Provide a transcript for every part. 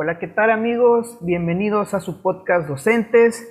Hola, ¿qué tal amigos? Bienvenidos a su podcast Docentes,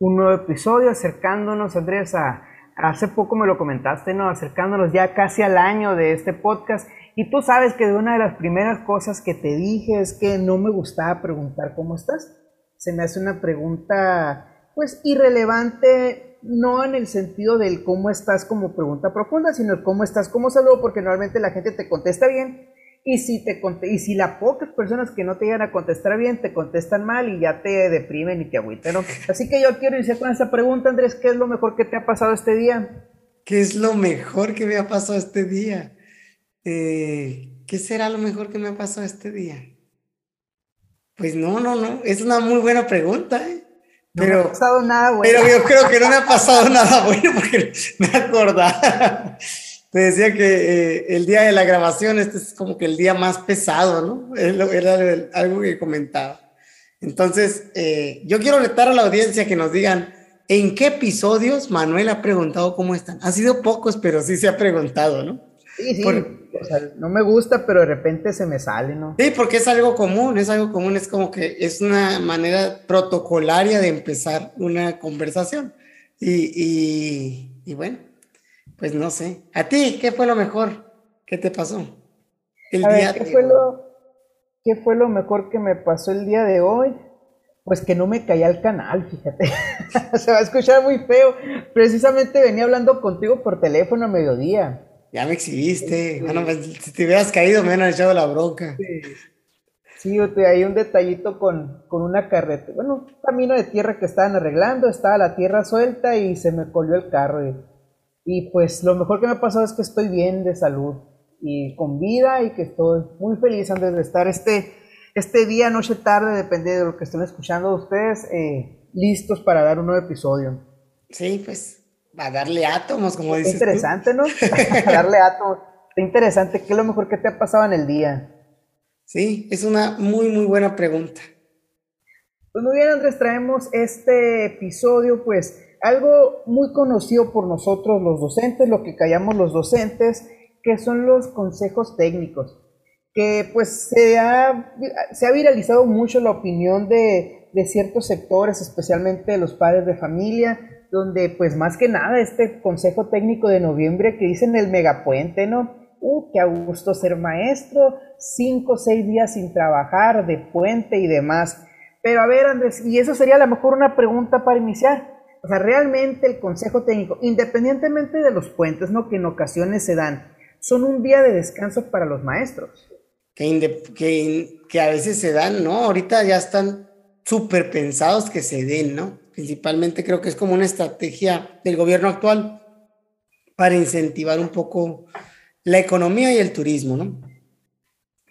un nuevo episodio acercándonos, Andrés, a, hace poco me lo comentaste, ¿no? Acercándonos ya casi al año de este podcast y tú sabes que de una de las primeras cosas que te dije es que no me gustaba preguntar cómo estás. Se me hace una pregunta pues irrelevante, no en el sentido del cómo estás como pregunta profunda, sino el cómo estás como saludo, porque normalmente la gente te contesta bien y si, te, y si las pocas personas que no te llegan a contestar bien te contestan mal y ya te deprimen y te agüiten, ¿no? Así que yo quiero iniciar con esa pregunta, Andrés, ¿qué es lo mejor que te ha pasado este día? ¿Qué es lo mejor que me ha pasado este día? Eh, ¿Qué será lo mejor que me ha pasado este día? Pues no, no, no, es una muy buena pregunta, ¿eh? Pero, no me ha pasado nada bueno. Pero yo creo que no me ha pasado nada bueno porque me acordaba. Te decía que eh, el día de la grabación, este es como que el día más pesado, ¿no? Era algo que comentaba. Entonces, eh, yo quiero retar a la audiencia que nos digan en qué episodios Manuel ha preguntado cómo están. Ha sido pocos, pero sí se ha preguntado, ¿no? Sí, sí. o sea, no me gusta, pero de repente se me sale, ¿no? Sí, porque es algo común, es algo común, es como que es una manera protocolaria de empezar una conversación. y, y, y bueno. Pues no sé. ¿A ti qué fue lo mejor? ¿Qué te pasó? El día ¿qué, fue lo, ¿Qué fue lo mejor que me pasó el día de hoy? Pues que no me caía el canal, fíjate. Se va a escuchar muy feo. Precisamente venía hablando contigo por teléfono a mediodía. Ya me exhibiste. Bueno, pues, si te hubieras caído me hubieran echado la bronca. Sí. hay un detallito con, con una carreta, bueno, un camino de tierra que estaban arreglando, estaba la tierra suelta y se me colió el carro. Y y pues lo mejor que me ha pasado es que estoy bien de salud y con vida y que estoy muy feliz antes de estar este, este día, noche, tarde, depende de lo que estén escuchando ustedes, eh, listos para dar un nuevo episodio. Sí, pues a darle átomos, como dices. Interesante, ¿no? a darle átomos. Interesante. ¿Qué es lo mejor que te ha pasado en el día? Sí, es una muy, muy buena pregunta. Pues muy bien, Andrés, traemos este episodio, pues algo muy conocido por nosotros los docentes, lo que callamos los docentes, que son los consejos técnicos, que pues se ha, se ha viralizado mucho la opinión de, de, ciertos sectores, especialmente de los padres de familia, donde pues más que nada este consejo técnico de noviembre que dicen el megapuente, ¿no? Uh, qué a gusto ser maestro, cinco o seis días sin trabajar, de puente y demás. Pero a ver, Andrés, y eso sería a lo mejor una pregunta para iniciar. O sea, realmente el consejo técnico, independientemente de los puentes, ¿no? Que en ocasiones se dan, son un día de descanso para los maestros. Que, que, a veces se dan, ¿no? Ahorita ya están súper pensados que se den, ¿no? Principalmente creo que es como una estrategia del gobierno actual para incentivar un poco la economía y el turismo, ¿no?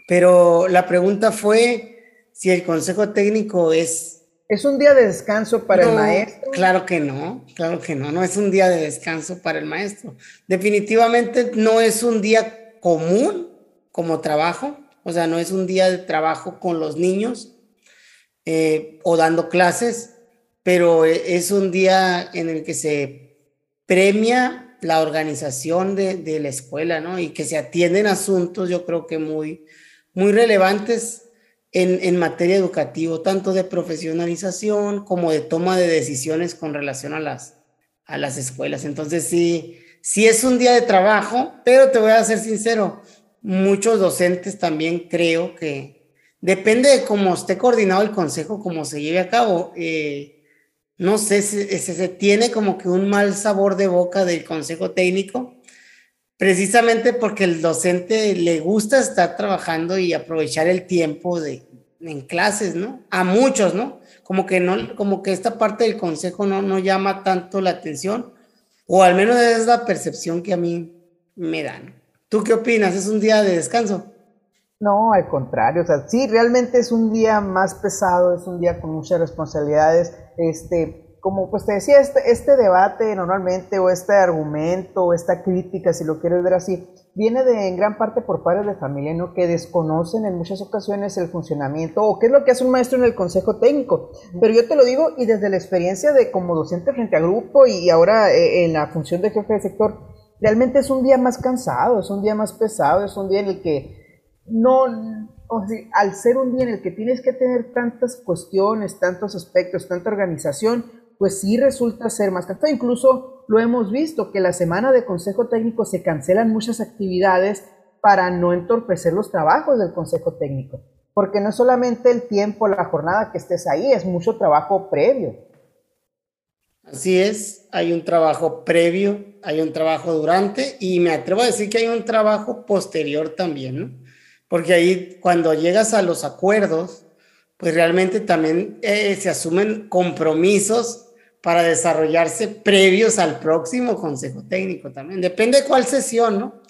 Pero la pregunta fue si el consejo técnico es ¿Es un día de descanso para el maestro? Claro que no, claro que no, no es un día de descanso para el maestro. Definitivamente no es un día común como trabajo, o sea, no es un día de trabajo con los niños eh, o dando clases, pero es un día en el que se premia la organización de, de la escuela, ¿no? Y que se atienden asuntos, yo creo que muy, muy relevantes en, materia educativa, tanto de profesionalización como de toma de decisiones con relación a las, a las escuelas. Entonces, sí, sí es un día de trabajo, pero te voy a ser sincero, muchos docentes también creo que depende de cómo esté coordinado el consejo, cómo se lleve a cabo. Eh, no sé si, si se tiene como que un mal sabor de boca del consejo técnico, precisamente porque el docente le gusta estar trabajando y aprovechar el tiempo de, en clases, ¿no? A muchos, ¿no? Como que no, como que esta parte del consejo no, no llama tanto la atención, o al menos es la percepción que a mí me dan. ¿Tú qué opinas? ¿Es un día de descanso? No, al contrario, o sea, sí, realmente es un día más pesado, es un día con muchas responsabilidades, este, como pues te decía, este, este debate normalmente, o este argumento, o esta crítica, si lo quieres ver así, viene de en gran parte por padres de familia. Que desconocen en muchas ocasiones el funcionamiento o qué es lo que hace un maestro en el consejo técnico. Pero yo te lo digo y desde la experiencia de como docente frente a grupo y ahora eh, en la función de jefe de sector, realmente es un día más cansado, es un día más pesado, es un día en el que no o sea, al ser un día en el que tienes que tener tantas cuestiones, tantos aspectos, tanta organización, pues sí resulta ser más cansado. Incluso lo hemos visto que la semana de consejo técnico se cancelan muchas actividades para no entorpecer los trabajos del consejo técnico. Porque no solamente el tiempo, la jornada que estés ahí, es mucho trabajo previo. Así es, hay un trabajo previo, hay un trabajo durante y me atrevo a decir que hay un trabajo posterior también, ¿no? Porque ahí cuando llegas a los acuerdos, pues realmente también eh, se asumen compromisos para desarrollarse previos al próximo consejo técnico también. Depende de cuál sesión, ¿no?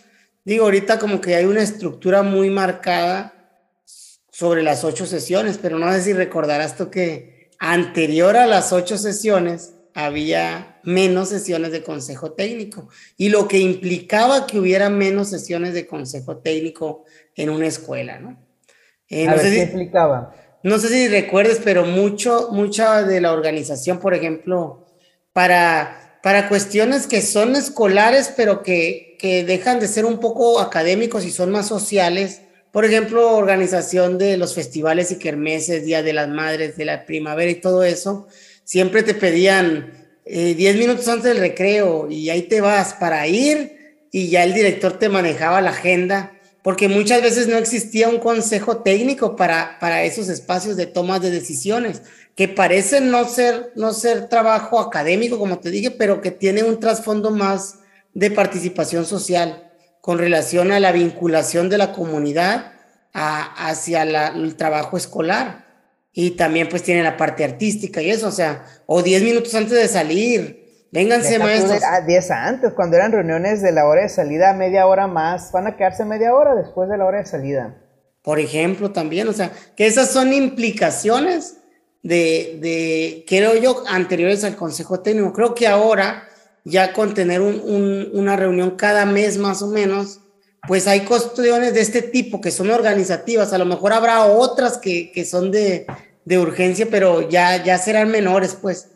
Digo, ahorita como que hay una estructura muy marcada sobre las ocho sesiones, pero no sé si recordarás tú que anterior a las ocho sesiones había menos sesiones de consejo técnico y lo que implicaba que hubiera menos sesiones de consejo técnico en una escuela, ¿no? Eh, no sé si, implicaba? No sé si recuerdes, pero mucho, mucha de la organización, por ejemplo, para, para cuestiones que son escolares, pero que, que dejan de ser un poco académicos y son más sociales, por ejemplo, organización de los festivales y kermeses, Día de las Madres, de la primavera y todo eso, siempre te pedían 10 eh, minutos antes del recreo y ahí te vas para ir y ya el director te manejaba la agenda, porque muchas veces no existía un consejo técnico para, para esos espacios de toma de decisiones, que parecen no ser, no ser trabajo académico, como te dije, pero que tiene un trasfondo más de participación social con relación a la vinculación de la comunidad hacia el trabajo escolar. Y también pues tiene la parte artística y eso, o sea, o 10 minutos antes de salir, vénganse maestros. A 10 antes, cuando eran reuniones de la hora de salida, media hora más, van a quedarse media hora después de la hora de salida. Por ejemplo, también, o sea, que esas son implicaciones de, de creo yo, anteriores al Consejo Técnico. Creo que ahora ya con tener una reunión cada mes más o menos, pues hay cuestiones de este tipo que son organizativas. A lo mejor habrá otras que, son de, urgencia, pero ya, ya serán menores, pues.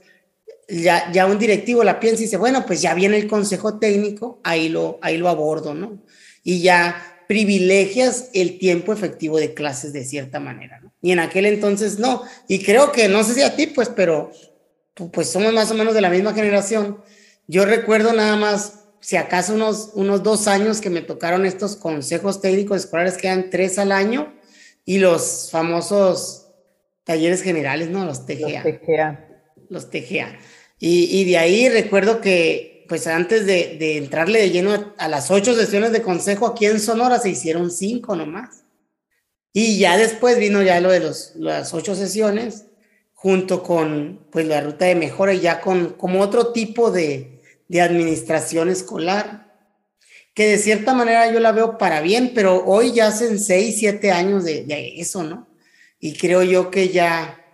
Ya, ya un directivo la piensa y dice, bueno, pues ya viene el consejo técnico, ahí lo, ahí lo abordo, ¿no? Y ya privilegias el tiempo efectivo de clases de cierta manera, ¿no? Y en aquel entonces no. Y creo que, no sé si a ti, pues, pero pues somos más o menos de la misma generación yo recuerdo nada más, si acaso unos, unos dos años que me tocaron estos consejos técnicos escolares que eran tres al año y los famosos talleres generales, ¿no? Los TGA. Los TGA. Los TGA. Y, y de ahí recuerdo que, pues antes de, de, entrarle de lleno a las ocho sesiones de consejo aquí en Sonora, se hicieron cinco nomás. Y ya después vino ya lo de los, las ocho sesiones, junto con pues la ruta de mejora y ya con como otro tipo de, de administración escolar, que de cierta manera yo la veo para bien, pero hoy ya hacen seis, siete años de, eso, ¿no? Y creo yo que ya,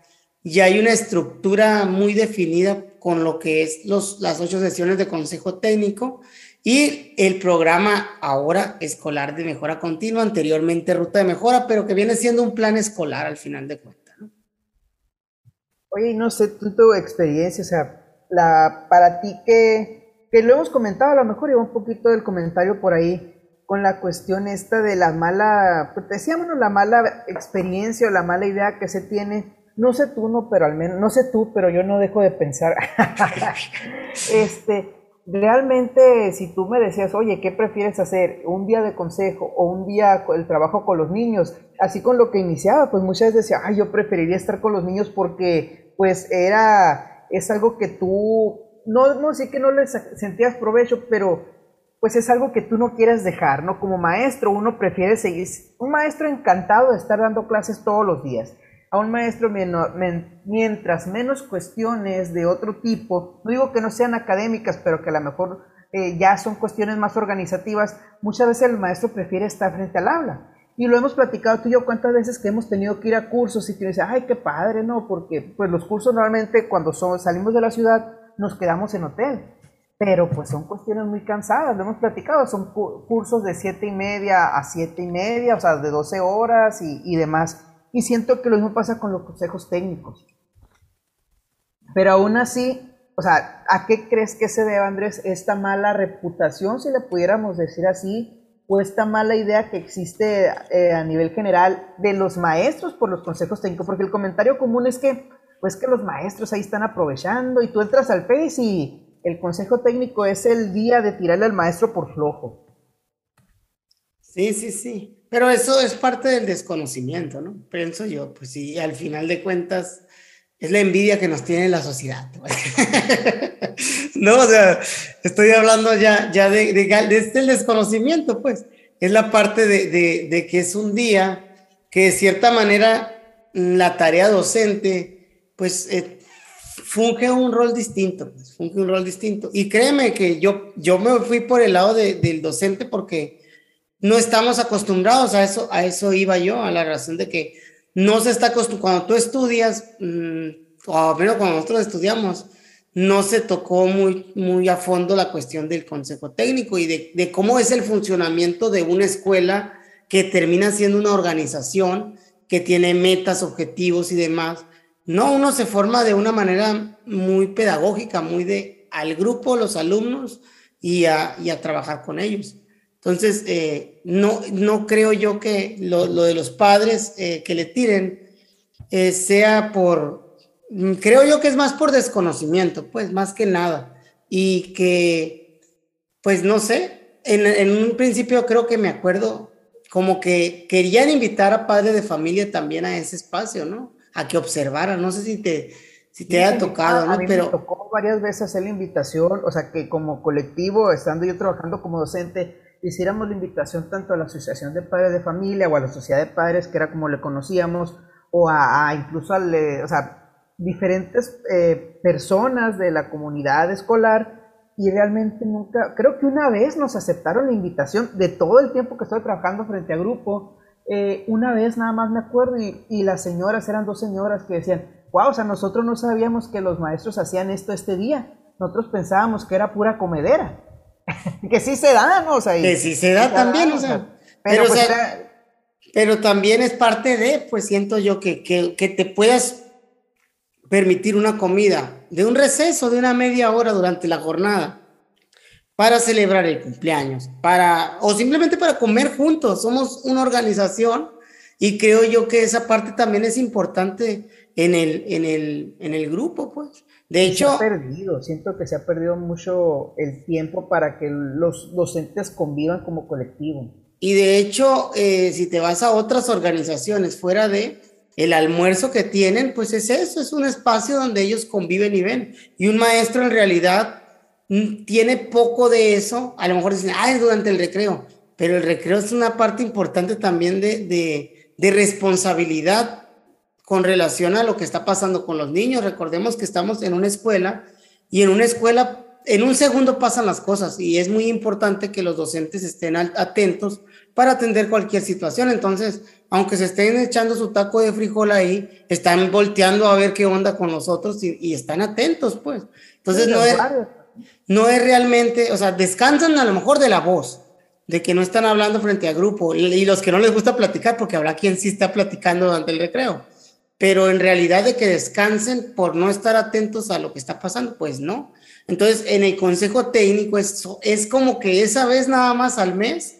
ya hay una estructura muy definida con lo que es los, las ocho sesiones de consejo técnico y el programa ahora escolar de mejora continua, anteriormente ruta de mejora, pero que viene siendo un plan escolar al final de cuentas. ¿no? Oye, no sé, tu experiencia, o sea, la, para ti que que lo hemos comentado, a lo mejor iba un poquito del comentario por ahí con la cuestión esta de la mala, pues decíamos la mala experiencia o la mala idea que se tiene. No sé tú, no, pero al menos, no sé tú, pero yo no dejo de pensar. este, realmente, si tú me decías, oye, ¿qué prefieres hacer? ¿Un día de consejo o un día el trabajo con los niños? Así con lo que iniciaba, pues muchas veces decía, ay, yo preferiría estar con los niños porque, pues, era, es algo que tú no, no sí que no les sentías provecho, pero pues es algo que tú no quieres dejar, ¿no? Como maestro uno prefiere seguir, un maestro encantado de estar dando clases todos los días. A un maestro mientras menos cuestiones de otro tipo, no digo que no sean académicas, pero que a lo mejor eh, ya son cuestiones más organizativas, muchas veces el maestro prefiere estar frente al aula. Y lo hemos platicado tú y yo cuántas veces que hemos tenido que ir a cursos y te dices, ay, qué padre, ¿no? Porque pues los cursos normalmente cuando salimos de la ciudad nos quedamos en hotel. Pero pues son cuestiones muy cansadas, lo hemos platicado, son cursos de siete y media a siete y media, o sea, de 12 horas y, y demás. Y siento que lo mismo pasa con los consejos técnicos. Pero aún así, o sea, ¿a qué crees que se debe, Andrés, esta mala reputación, si le pudiéramos decir así, o esta mala idea que existe eh, a nivel general de los maestros por los consejos técnicos, porque el comentario común es que, pues que los maestros ahí están aprovechando y tú entras al Face y el consejo técnico es el día de tirarle al maestro por flojo. Sí, sí, sí. Pero eso es parte del desconocimiento, ¿no? Pienso yo, pues sí, al final de cuentas es la envidia que nos tiene la sociedad. no, o sea, estoy hablando ya, ya de, de, este desconocimiento, pues. Es la parte de, que es un día que de cierta manera la tarea docente, pues, eh, funge un rol distinto, pues, funge un rol distinto. Y créeme que yo, yo me fui por el lado del docente porque no estamos acostumbrados a eso, a eso iba yo, a la razón de que no se está acostumbrado, cuando tú estudias, mmm, o menos cuando nosotros estudiamos, no se tocó muy, muy a fondo la cuestión del consejo técnico y de, de cómo es el funcionamiento de una escuela que termina siendo una organización que tiene metas, objetivos y demás. No, uno se forma de una manera muy pedagógica, muy de al grupo, los alumnos y a, y a trabajar con ellos. Entonces, eh, no, no creo yo que lo, lo de los padres eh, que le tiren eh, sea por, Mm, creo yo que es más por desconocimiento, pues más que nada. Y que, pues no sé, en, un principio creo que me acuerdo como que querían invitar a padres de familia también a ese espacio, ¿no? A que observaran, no sé si te, si te haya tocado, ¿no? Pero me tocó varias veces hacer la invitación, o sea, que como colectivo, estando yo trabajando como docente, hiciéramos la invitación tanto a la Asociación de Padres de Familia o a la Sociedad de Padres, que era como le conocíamos, o a, incluso al, o sea, diferentes eh, personas de la comunidad escolar y realmente nunca, creo que una vez nos aceptaron la invitación de todo el tiempo que estoy trabajando frente a grupo, eh, una vez nada más me acuerdo y, las señoras eran dos señoras que decían, wow, o sea, nosotros no sabíamos que los maestros hacían esto este día, nosotros pensábamos que era pura comedera, que sí se da, ¿no? O sea, que sí se da también, o sea, pero, pues pero, también es parte de, pues siento yo que, que, que te puedas permitir una comida de un receso de una media hora durante la jornada para celebrar el cumpleaños, para o simplemente para comer juntos. Somos una organización y creo yo que esa parte también es importante en el, en el, en el grupo, pues. De hecho, se ha perdido, siento que se ha perdido mucho el tiempo para que los docentes convivan como colectivo. Y de hecho, eh, si te vas a otras organizaciones fuera de, el almuerzo que tienen, pues es eso, es un espacio donde ellos conviven y ven. Y un maestro en realidad mm, tiene poco de eso, a lo mejor dicen, ah, es durante el recreo, pero el recreo es una parte importante también de, de, responsabilidad con relación a lo que está pasando con los niños. Recordemos que estamos en una escuela y en una escuela en un segundo pasan las cosas y es muy importante que los docentes estén atentos para atender cualquier situación. Entonces, aunque se estén echando su taco de frijol ahí, están volteando a ver qué onda con nosotros y, están atentos, pues. Entonces, no es, no es realmente, o sea, descansan a lo mejor de la voz, de que no están hablando frente a grupo y los que no les gusta platicar, porque habrá quien sí está platicando durante el recreo, pero en realidad de que descansen por no estar atentos a lo que está pasando, pues no. Entonces, en el consejo técnico es, es como que esa vez nada más al mes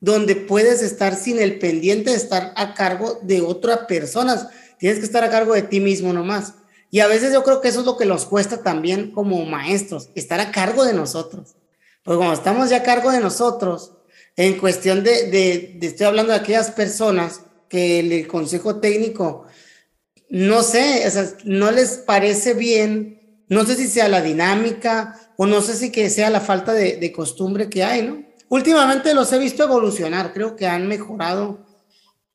donde puedes estar sin el pendiente de estar a cargo de otra persona. Tienes que estar a cargo de ti mismo nomás. Y a veces yo creo que eso es lo que nos cuesta también como maestros, estar a cargo de nosotros. Porque cuando estamos ya a cargo de nosotros, en cuestión de, de, estoy hablando de aquellas personas que el, consejo técnico, no sé, no les parece bien, no sé si sea la dinámica o no sé si que sea la falta de, de costumbre que hay, ¿no? Últimamente los he visto evolucionar, creo que han mejorado,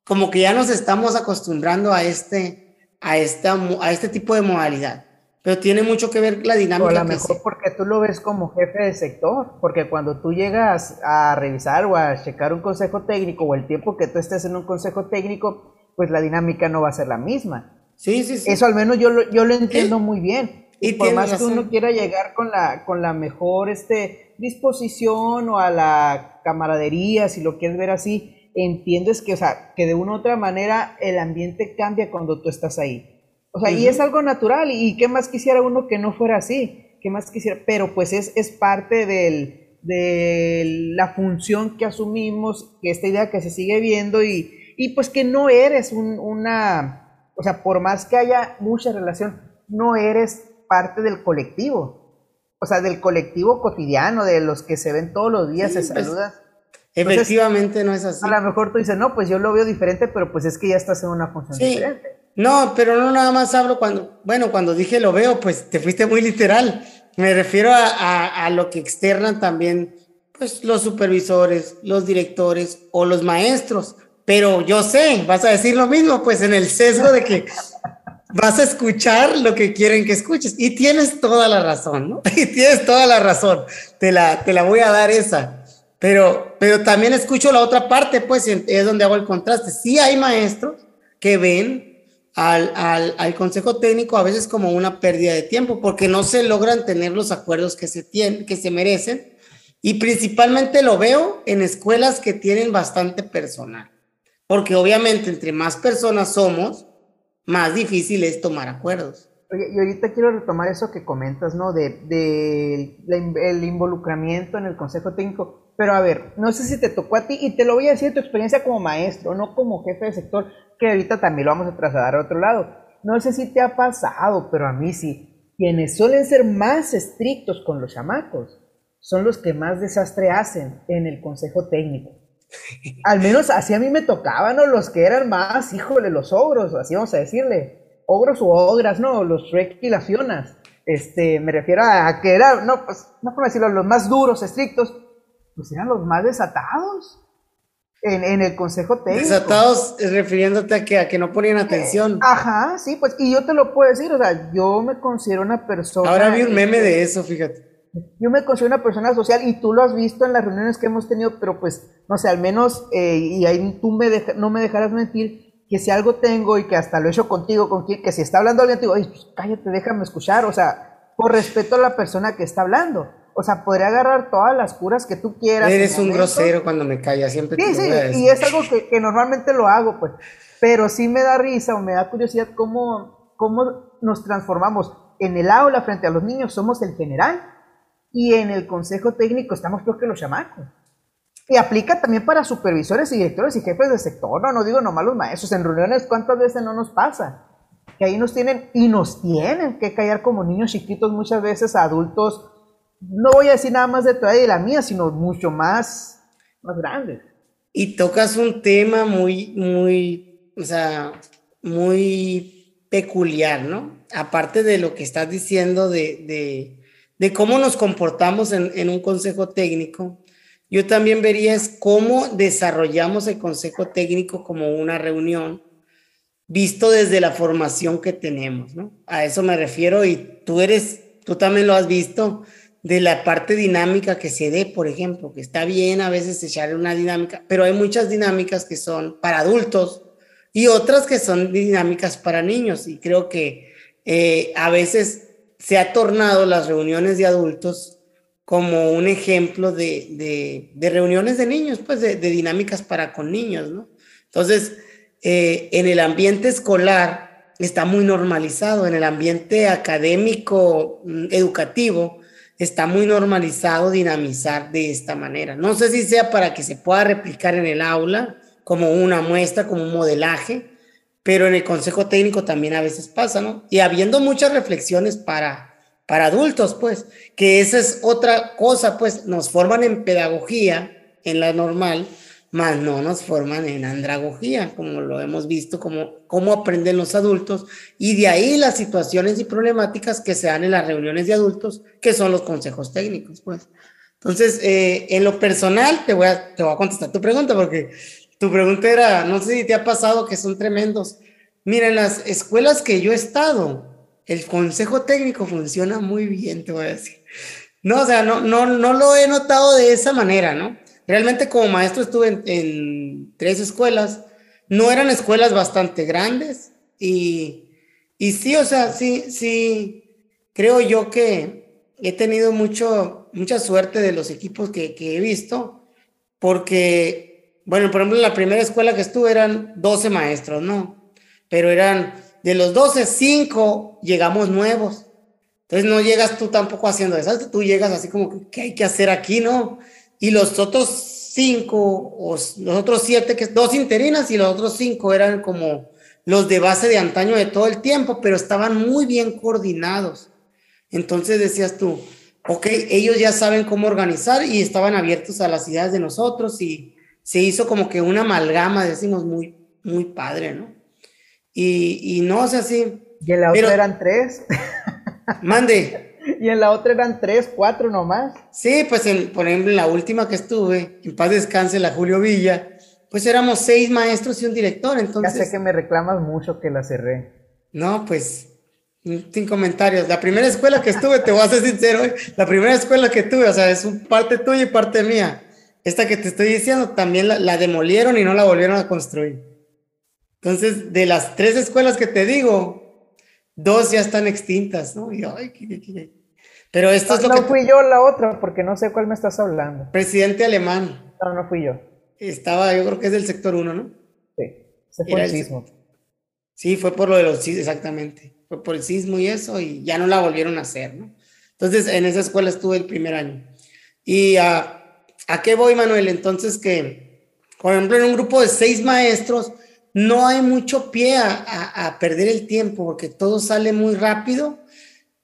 como que ya nos estamos acostumbrando a este, a esta, a este tipo de modalidad. Pero tiene mucho que ver la dinámica. O a lo mejor porque tú lo ves como jefe de sector, porque cuando tú llegas a revisar o a checar un consejo técnico o el tiempo que tú estés en un consejo técnico, pues la dinámica no va a ser la misma. Sí, sí, sí. Eso al menos yo lo, yo lo entiendo muy bien. Y por más que uno quiera llegar con la, con la mejor este, disposición o a la camaradería, si lo quieres ver así, entiendes que, o sea, que de una u otra manera el ambiente cambia cuando tú estás ahí. O sea, y es algo natural, y qué más quisiera uno que no fuera así, qué más quisiera, pero pues es, es parte del, de la función que asumimos, que esta idea que se sigue viendo y, y pues que no eres una, o sea, por más que haya mucha relación, no eres parte del colectivo. O sea, del colectivo cotidiano, de los que se ven todos los días, se pues, saludan. efectivamente no es así. A lo mejor tú dices, no, pues yo lo veo diferente, pero pues es que ya estás en una función diferente. No, pero no nada más hablo cuando, bueno, cuando dije lo veo, pues te fuiste muy literal. Me refiero a, a lo que externan también, pues los supervisores, los directores o los maestros. Pero yo sé, vas a decir lo mismo, pues en el sesgo de que vas a escuchar lo que quieren que escuches. Y tienes toda la razón, ¿no? Y tienes toda la razón. Te la, te la voy a dar esa. Pero, pero también escucho la otra parte, pues es donde hago el contraste. Sí hay maestros que ven al, al, al, consejo técnico a veces como una pérdida de tiempo, porque no se logran tener los acuerdos que se, tienen, que se merecen. Y principalmente lo veo en escuelas que tienen bastante personal, porque obviamente entre más personas somos, más difícil es tomar acuerdos. Y ahorita quiero retomar eso que comentas, ¿no? De, de, el involucramiento en el consejo técnico. Pero a ver, no sé si te tocó a ti, y te lo voy a decir tu experiencia como maestro, no como jefe de sector, que ahorita también lo vamos a trasladar a otro lado. No sé si te ha pasado, pero a mí sí. Quienes suelen ser más estrictos con los chamacos son los que más desastre hacen en el consejo técnico. Al menos así a mí me tocaban, ¿no? Los que eran más, híjole, los ogros, así vamos a decirle. Ogros o ogras, ¿no? Los Shrek y las Fionas. Este, me refiero a que eran, no, pues, no por decirlo, los más duros, estrictos, pues eran los más desatados en, en el consejo técnico. Desatados eh, refiriéndote a que, a que no ponían atención. Eh, ajá, sí, pues, y yo te lo puedo decir, o sea, yo me considero una persona. Ahora vi un meme de eso, fíjate. Yo me considero una persona social y tú lo has visto en las reuniones que hemos tenido, pero pues, no sé, al menos, eh, y ahí tú me no me dejarás mentir, que si algo tengo y que hasta lo he hecho contigo, con que, que si está hablando alguien, te digo, Ay, pues, cállate, déjame escuchar, o sea, por respeto a la persona que está hablando. O sea, podría agarrar todas las curas que tú quieras. Eres un grosero cuando me callas, siempre sí, sí, y es algo que, que, normalmente lo hago, pues. Pero sí me da risa o me da curiosidad cómo, cómo nos transformamos. En el aula frente a los niños somos el general y en el consejo técnico estamos peor que los chamacos. Y aplica también para supervisores y directores y jefes de sector, no, no digo nomás los maestros, en reuniones cuántas veces no nos pasa, que ahí nos tienen y nos tienen que callar como niños chiquitos muchas veces adultos, no voy a decir nada más de tu edad y la mía, sino mucho más, más grandes. Y tocas un tema muy, muy, o sea, muy peculiar, ¿no? Aparte de lo que estás diciendo de, de de cómo nos comportamos en, un consejo técnico, yo también vería es cómo desarrollamos el consejo técnico como una reunión, visto desde la formación que tenemos, ¿no? A eso me refiero y tú eres, tú también lo has visto, de la parte dinámica que se dé, por ejemplo, que está bien a veces echarle una dinámica, pero hay muchas dinámicas que son para adultos y otras que son dinámicas para niños y creo que eh, a veces se ha tornado las reuniones de adultos como un ejemplo de, reuniones de niños, pues de, dinámicas para con niños, ¿no? Entonces, eh, en el ambiente escolar está muy normalizado, en el ambiente académico, mm, educativo, está muy normalizado dinamizar de esta manera. No sé si sea para que se pueda replicar en el aula como una muestra, como un modelaje, pero en el consejo técnico también a veces pasa, ¿no? Y habiendo muchas reflexiones para, para adultos, pues, que esa es otra cosa, pues, nos forman en pedagogía, en la normal, más no nos forman en andragogía, como lo hemos visto, como cómo aprenden los adultos, y de ahí las situaciones y problemáticas que se dan en las reuniones de adultos, que son los consejos técnicos, pues. Entonces, eh, en lo personal, te voy, a, te voy a contestar tu pregunta, porque tu pregunta era, no sé si te ha pasado que son tremendos. Mira, en las escuelas que yo he estado, el consejo técnico funciona muy bien, te voy a decir. No, o sea, no, no, no lo he notado de esa manera, ¿no? Realmente como maestro estuve en, tres escuelas, no eran escuelas bastante grandes y, y sí, o sea, sí, sí, creo yo que he tenido mucho, mucha suerte de los equipos que, que he visto, porque bueno, por ejemplo, la primera escuela que estuve eran 12 maestros, ¿no? Pero eran de los 12, 5 llegamos nuevos. Entonces no llegas tú tampoco haciendo eso, tú llegas así como, ¿qué hay que hacer aquí, no? Y los otros cinco, o los otros siete, que dos interinas y los otros cinco eran como los de base de antaño de todo el tiempo, pero estaban muy bien coordinados. Entonces decías tú, ok, ellos ya saben cómo organizar y estaban abiertos a las ideas de nosotros y se hizo como que una amalgama, decimos, muy, muy padre, ¿no? Y, y no, o sea, sí. Y en la otra eran tres. Mande. Y en la otra eran tres, cuatro nomás. Sí, pues en, por ejemplo, en la última que estuve, en paz descanse, la Julio Villa, pues éramos seis maestros y un director, entonces... Ya sé que me reclamas mucho que la cerré. No, pues, sin comentarios. La primera escuela que estuve, te voy a ser sincero, la primera escuela que tuve, o sea, es un parte tuya y parte mía. Esta que te estoy diciendo, también la, demolieron y no la volvieron a construir. Entonces, de las tres escuelas que te digo, dos ya están extintas, ¿no? Y, ay, Pero esto es lo no que... No fui yo la otra, porque no sé cuál me estás hablando. Presidente alemán. No, no fui yo. Estaba, yo creo que es del sector 1, ¿no? Sí, se fue el sismo. Sí, fue por lo de los sismos, exactamente. Fue por el sismo y eso, y ya no la volvieron a hacer, ¿no? Entonces, en esa escuela estuve el primer año. ¿Y a, a qué voy, Manuel? Entonces, que, por ejemplo, en un grupo de seis maestros, no hay mucho pie a, a, perder el tiempo, porque todo sale muy rápido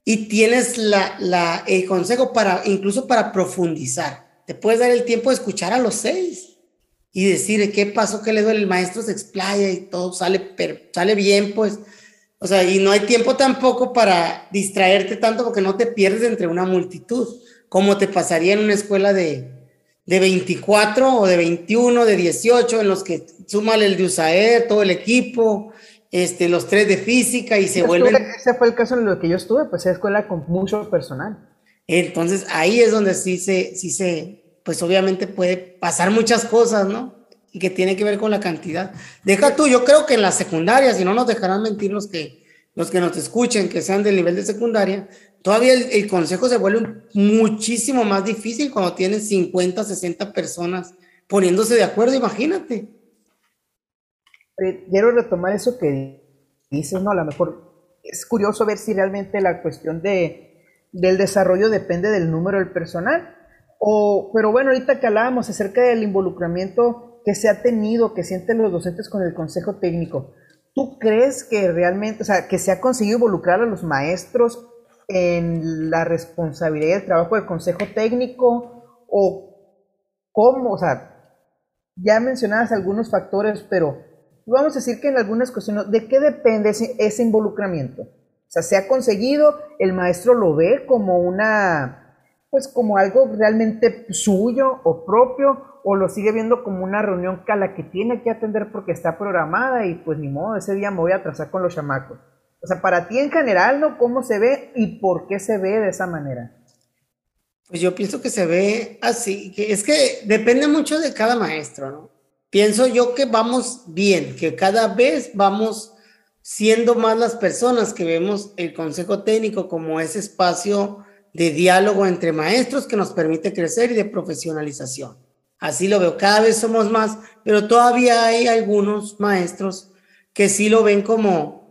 y tienes la, la, el consejo para, incluso para profundizar. Te puedes dar el tiempo de escuchar a los seis y decir qué pasó, qué le duele, el maestro se explaya y todo sale, sale bien, pues. O sea, y no hay tiempo tampoco para distraerte tanto porque no te pierdes entre una multitud, como te pasaría en una escuela de, de 24 o de 21, de 18, en los que suman el de USAER, todo el equipo, este, los tres de física y se vuelve Ese fue el caso en el que yo estuve, pues es escuela con mucho personal. Entonces ahí es donde sí se, sí se, pues obviamente puede pasar muchas cosas, ¿no? Y que tiene que ver con la cantidad. Deja tú, yo creo que en la secundaria, si no nos dejarán mentir los que, los que nos escuchen, que sean del nivel de secundaria, todavía el, consejo se vuelve muchísimo más difícil cuando tienes 50, 60 personas poniéndose de acuerdo, imagínate. Eh, quiero retomar eso que dices, ¿no? A lo mejor es curioso ver si realmente la cuestión de, del desarrollo depende del número del personal pero bueno, ahorita que hablábamos acerca del involucramiento que se ha tenido, que sienten los docentes con el consejo técnico, ¿tú crees que realmente, o sea, que se ha conseguido involucrar a los maestros en la responsabilidad del trabajo del consejo técnico? ¿O cómo? O sea, ya mencionabas algunos factores, pero vamos a decir que en algunas cuestiones, ¿de qué depende ese, involucramiento? O sea, ¿se ha conseguido? ¿El maestro lo ve como una pues como algo realmente suyo o propio o lo sigue viendo como una reunión a la que tiene que atender porque está programada y pues ni modo, ese día me voy a atrasar con los chamacos. O sea, para ti en general, ¿no? ¿Cómo se ve y por qué se ve de esa manera? Pues yo pienso que se ve así, que es que depende mucho de cada maestro, ¿no? Pienso yo que vamos bien, que cada vez vamos siendo más las personas que vemos el consejo técnico como ese espacio de diálogo entre maestros que nos permite crecer y de profesionalización. Así lo veo, cada vez somos más, pero todavía hay algunos maestros que sí lo ven como,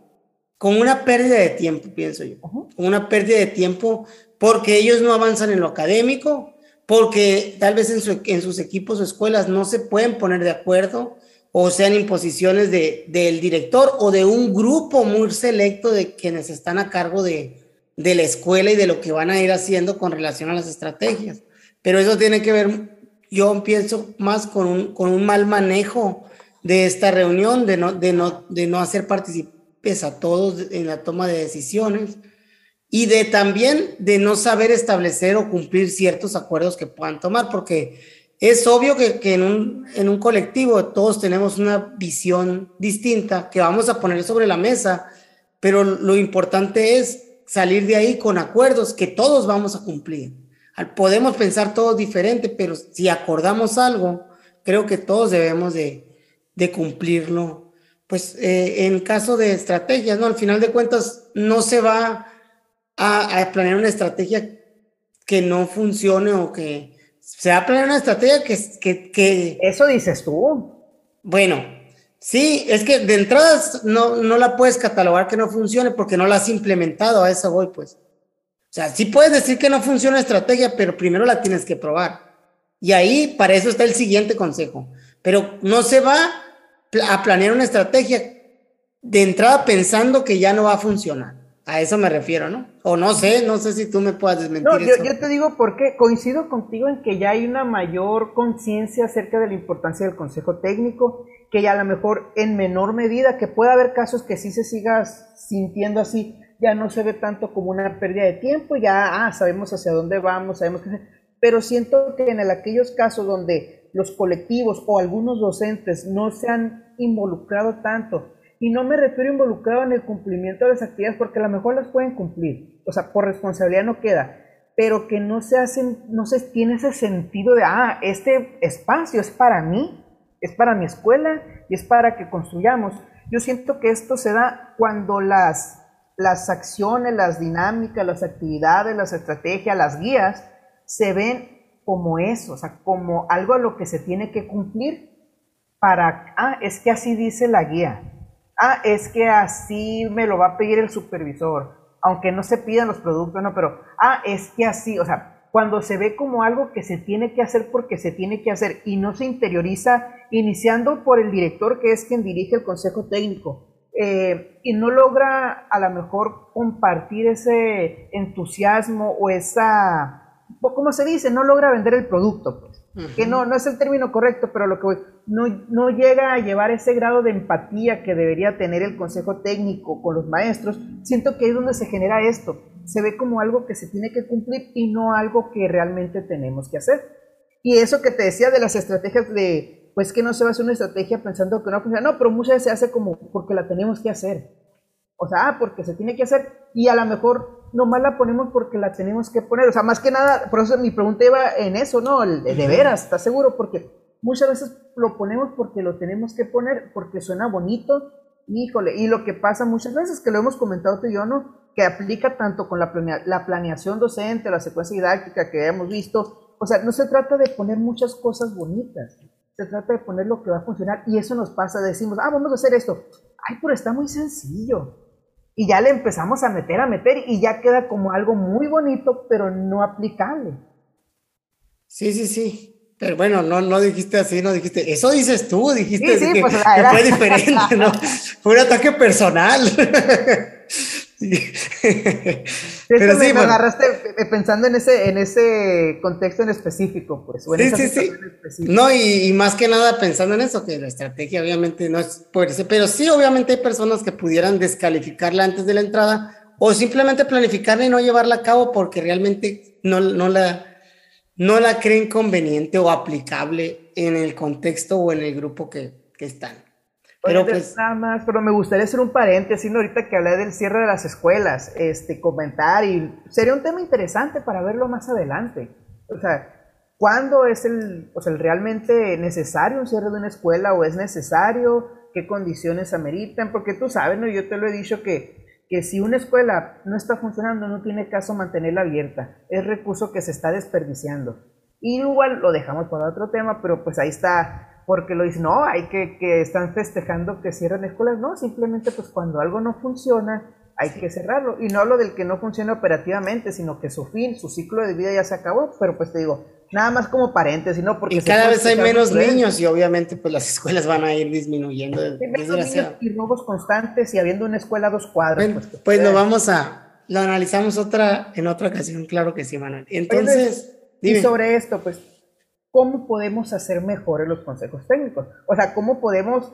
como una pérdida de tiempo, pienso yo, como una pérdida de tiempo porque ellos no avanzan en lo académico, porque tal vez en, en sus equipos o escuelas no se pueden poner de acuerdo o sean imposiciones de, del director o de un grupo muy selecto de quienes están a cargo de, de la escuela y de lo que van a ir haciendo con relación a las estrategias. Pero eso tiene que ver, yo pienso más con un, con un mal manejo de esta reunión, de no, de no, de no hacer partícipes a todos en la toma de decisiones y de también de no saber establecer o cumplir ciertos acuerdos que puedan tomar, porque es obvio que, que en, un, en un colectivo todos tenemos una visión distinta que vamos a poner sobre la mesa, pero lo importante es salir de ahí con acuerdos que todos vamos a cumplir. Podemos pensar todos diferente, pero si acordamos algo, creo que todos debemos de, de cumplirlo. Pues eh, en caso de estrategias, ¿no? Al final de cuentas, no se va a, a, planear una estrategia que no funcione o que se va a planear una estrategia que, que, que... Eso dices tú. Bueno, Sí, es que de entrada no, no la puedes catalogar que no funcione porque no la has implementado, a eso voy pues. O sea, sí puedes decir que no funciona la estrategia, pero primero la tienes que probar. Y ahí, para eso está el siguiente consejo. Pero no se va a planear una estrategia de entrada pensando que ya no va a funcionar. A eso me refiero, ¿no? O no sé, no sé si tú me puedas desmentir. No, yo, yo te digo porque coincido contigo en que ya hay una mayor conciencia acerca de la importancia del consejo técnico, que ya a lo mejor en menor medida, que puede haber casos que sí se siga sintiendo así, ya no se ve tanto como una pérdida de tiempo, ya ah, sabemos hacia dónde vamos, sabemos qué pero siento que en aquellos casos donde los colectivos o algunos docentes no se han involucrado tanto, y no me refiero a involucrado en el cumplimiento de las actividades, porque a lo mejor las pueden cumplir, o sea, por responsabilidad no queda, pero que no se hacen, no se tiene ese sentido de, ah, este espacio es para mí, es para mi escuela y es para que construyamos. Yo siento que esto se da cuando las las acciones, las dinámicas, las actividades, las estrategias, las guías, se ven como eso, o sea, como algo a lo que se tiene que cumplir para, ah, es que así dice la guía, ah, es que así me lo va a pedir el supervisor, aunque no se pidan los productos, no, pero, ah, es que así, o sea, cuando se ve como algo que se tiene que hacer porque se tiene que hacer y no se interioriza, iniciando por el director que es quien dirige el consejo técnico, eh, y no logra a lo mejor compartir ese entusiasmo o esa, ¿cómo se dice? No logra vender el producto, pues. Que no, no es el término correcto, pero lo que no, no llega a llevar ese grado de empatía que debería tener el consejo técnico con los maestros. Siento que es donde se genera esto. Se ve como algo que se tiene que cumplir y no algo que realmente tenemos que hacer. Y eso que te decía de las estrategias de pues que no se va a hacer una estrategia pensando que no funciona. No, pero muchas veces se hace como porque la tenemos que hacer. O sea, ah, porque se tiene que hacer y a lo mejor nomás la ponemos porque la tenemos que poner. O sea, más que nada, por eso mi pregunta iba en eso, ¿no? De, de veras, ¿estás seguro? Porque muchas veces lo ponemos porque lo tenemos que poner, porque suena bonito, híjole. Y lo que pasa muchas veces, que lo hemos comentado tú y yo, ¿no? Que aplica tanto con la, la planeación docente, la secuencia didáctica que hemos visto. O sea, no se trata de poner muchas cosas bonitas se trata de poner lo que va a funcionar y eso nos pasa, decimos, ah, vamos a hacer esto. Ay, pero está muy sencillo. Y ya le empezamos a meter, a meter y ya queda como algo muy bonito, pero no aplicable. Sí, sí, sí. Pero bueno, no, no dijiste así, no dijiste, eso dices tú, dijiste que, pues, fue diferente, ¿no? Fue un ataque personal. Pero sí, me, agarraste pensando en ese, en ese contexto en específico, pues. sí, sí, sí. No, y, más que nada pensando en eso, que la estrategia obviamente no es por ese, pero sí, obviamente hay personas que pudieran descalificarla antes de la entrada o simplemente planificarla y no llevarla a cabo porque realmente no, no, la, no la creen conveniente o aplicable en el contexto o en el grupo que, que están. Pero pues, nada más, pero me gustaría hacer un paréntesis ahorita que hablé del cierre de las escuelas, este, comentar y sería un tema interesante para verlo más adelante. O sea, ¿cuándo es el, o sea, el realmente necesario un cierre de una escuela o es necesario? ¿Qué condiciones ameritan? Porque tú sabes, ¿no? Yo te lo he dicho que, que si una escuela no está funcionando, no tiene caso mantenerla abierta. Es recurso que se está desperdiciando. Y igual lo dejamos para otro tema, pero pues ahí está porque lo dicen, no, hay que, que están festejando que cierran escuelas, no, simplemente pues cuando algo no funciona, hay que cerrarlo. Y no hablo del que no funciona operativamente, sino que su fin, su ciclo de vida ya se acabó, pero pues te digo, nada más como paréntesis, ¿no? Porque y cada vez hay menos niños y obviamente pues las escuelas van a ir disminuyendo. y robos constantes y habiendo una escuela a dos cuadros. pues, pues lo vamos a, lo analizamos otra, en otra ocasión, claro que sí, Manuel. Entonces, y sobre esto, pues ¿cómo podemos hacer mejores los consejos técnicos? O sea, ¿cómo podemos,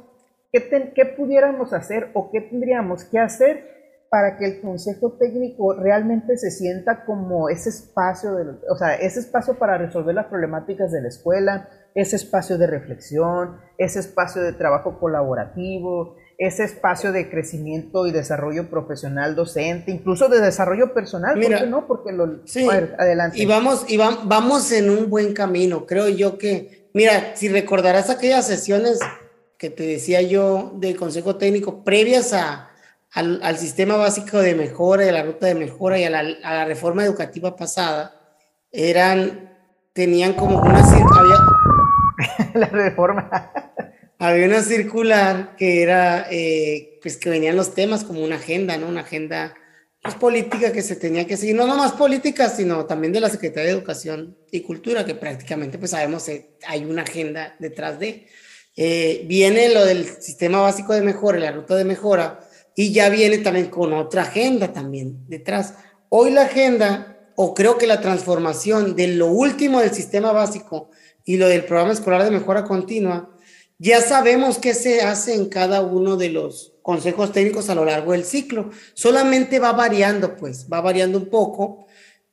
qué, qué pudiéramos hacer o qué tendríamos que hacer para que el consejo técnico realmente se sienta como ese espacio, de, o sea, ese espacio para resolver las problemáticas de la escuela, ese espacio de reflexión, ese espacio de trabajo colaborativo, ese espacio de crecimiento y desarrollo profesional docente, incluso de desarrollo personal, Mira, ¿por qué no? Porque lo sí, adelante. Y vamos y vamos en un buen camino, creo yo que mira, si recordarás aquellas sesiones que te decía yo del consejo técnico previas a, al, sistema básico de mejora y a la ruta de mejora y a la, a la reforma educativa pasada, eran tenían como una había la reforma había una circular que era, eh, pues que venían los temas como una agenda, ¿no? Una agenda pues, política que se tenía que seguir, no nomás política, sino también de la Secretaría de Educación y Cultura, que prácticamente pues sabemos que hay una agenda detrás de. Eh, viene lo del sistema básico de mejora, la ruta de mejora, y ya viene también con otra agenda también detrás. Hoy la agenda, o creo que la transformación de lo último del sistema básico y lo del programa escolar de mejora continua, ya sabemos qué se hace en cada uno de los consejos técnicos a lo largo del ciclo. Solamente va variando, pues, va variando un poco.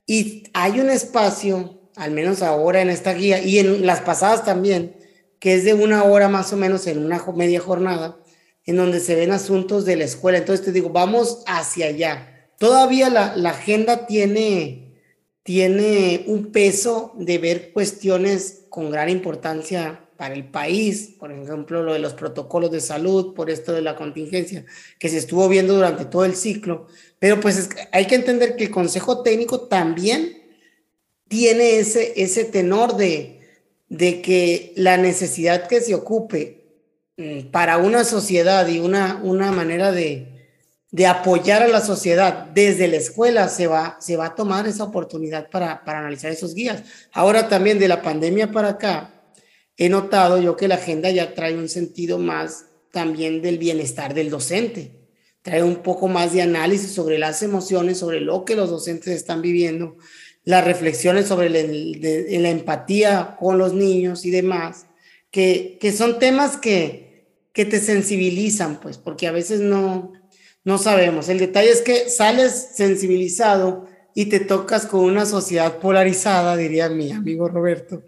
Y hay un espacio, al menos ahora en esta guía y en las pasadas también, que es de una hora más o menos en una media jornada, en donde se ven asuntos de la escuela. Entonces te digo, vamos hacia allá. Todavía la, agenda tiene, tiene un peso de ver cuestiones con gran importancia para el país, por ejemplo, lo de los protocolos de salud, por esto de la contingencia, que se estuvo viendo durante todo el ciclo. Pero pues hay que entender que el Consejo Técnico también tiene ese, ese tenor de, de que la necesidad que se ocupe mm, para una sociedad y una, una manera de, de apoyar a la sociedad desde la escuela se va, se va a tomar esa oportunidad para, para analizar esos guías. Ahora también de la pandemia para acá, he notado yo que la agenda ya trae un sentido más también del bienestar del docente. Trae un poco más de análisis sobre las emociones, sobre lo que los docentes están viviendo, las reflexiones sobre la, empatía con los niños y demás, que, que son temas que, que te sensibilizan, pues, porque a veces no, no sabemos. El detalle es que sales sensibilizado y te tocas con una sociedad polarizada, diría mi amigo Roberto,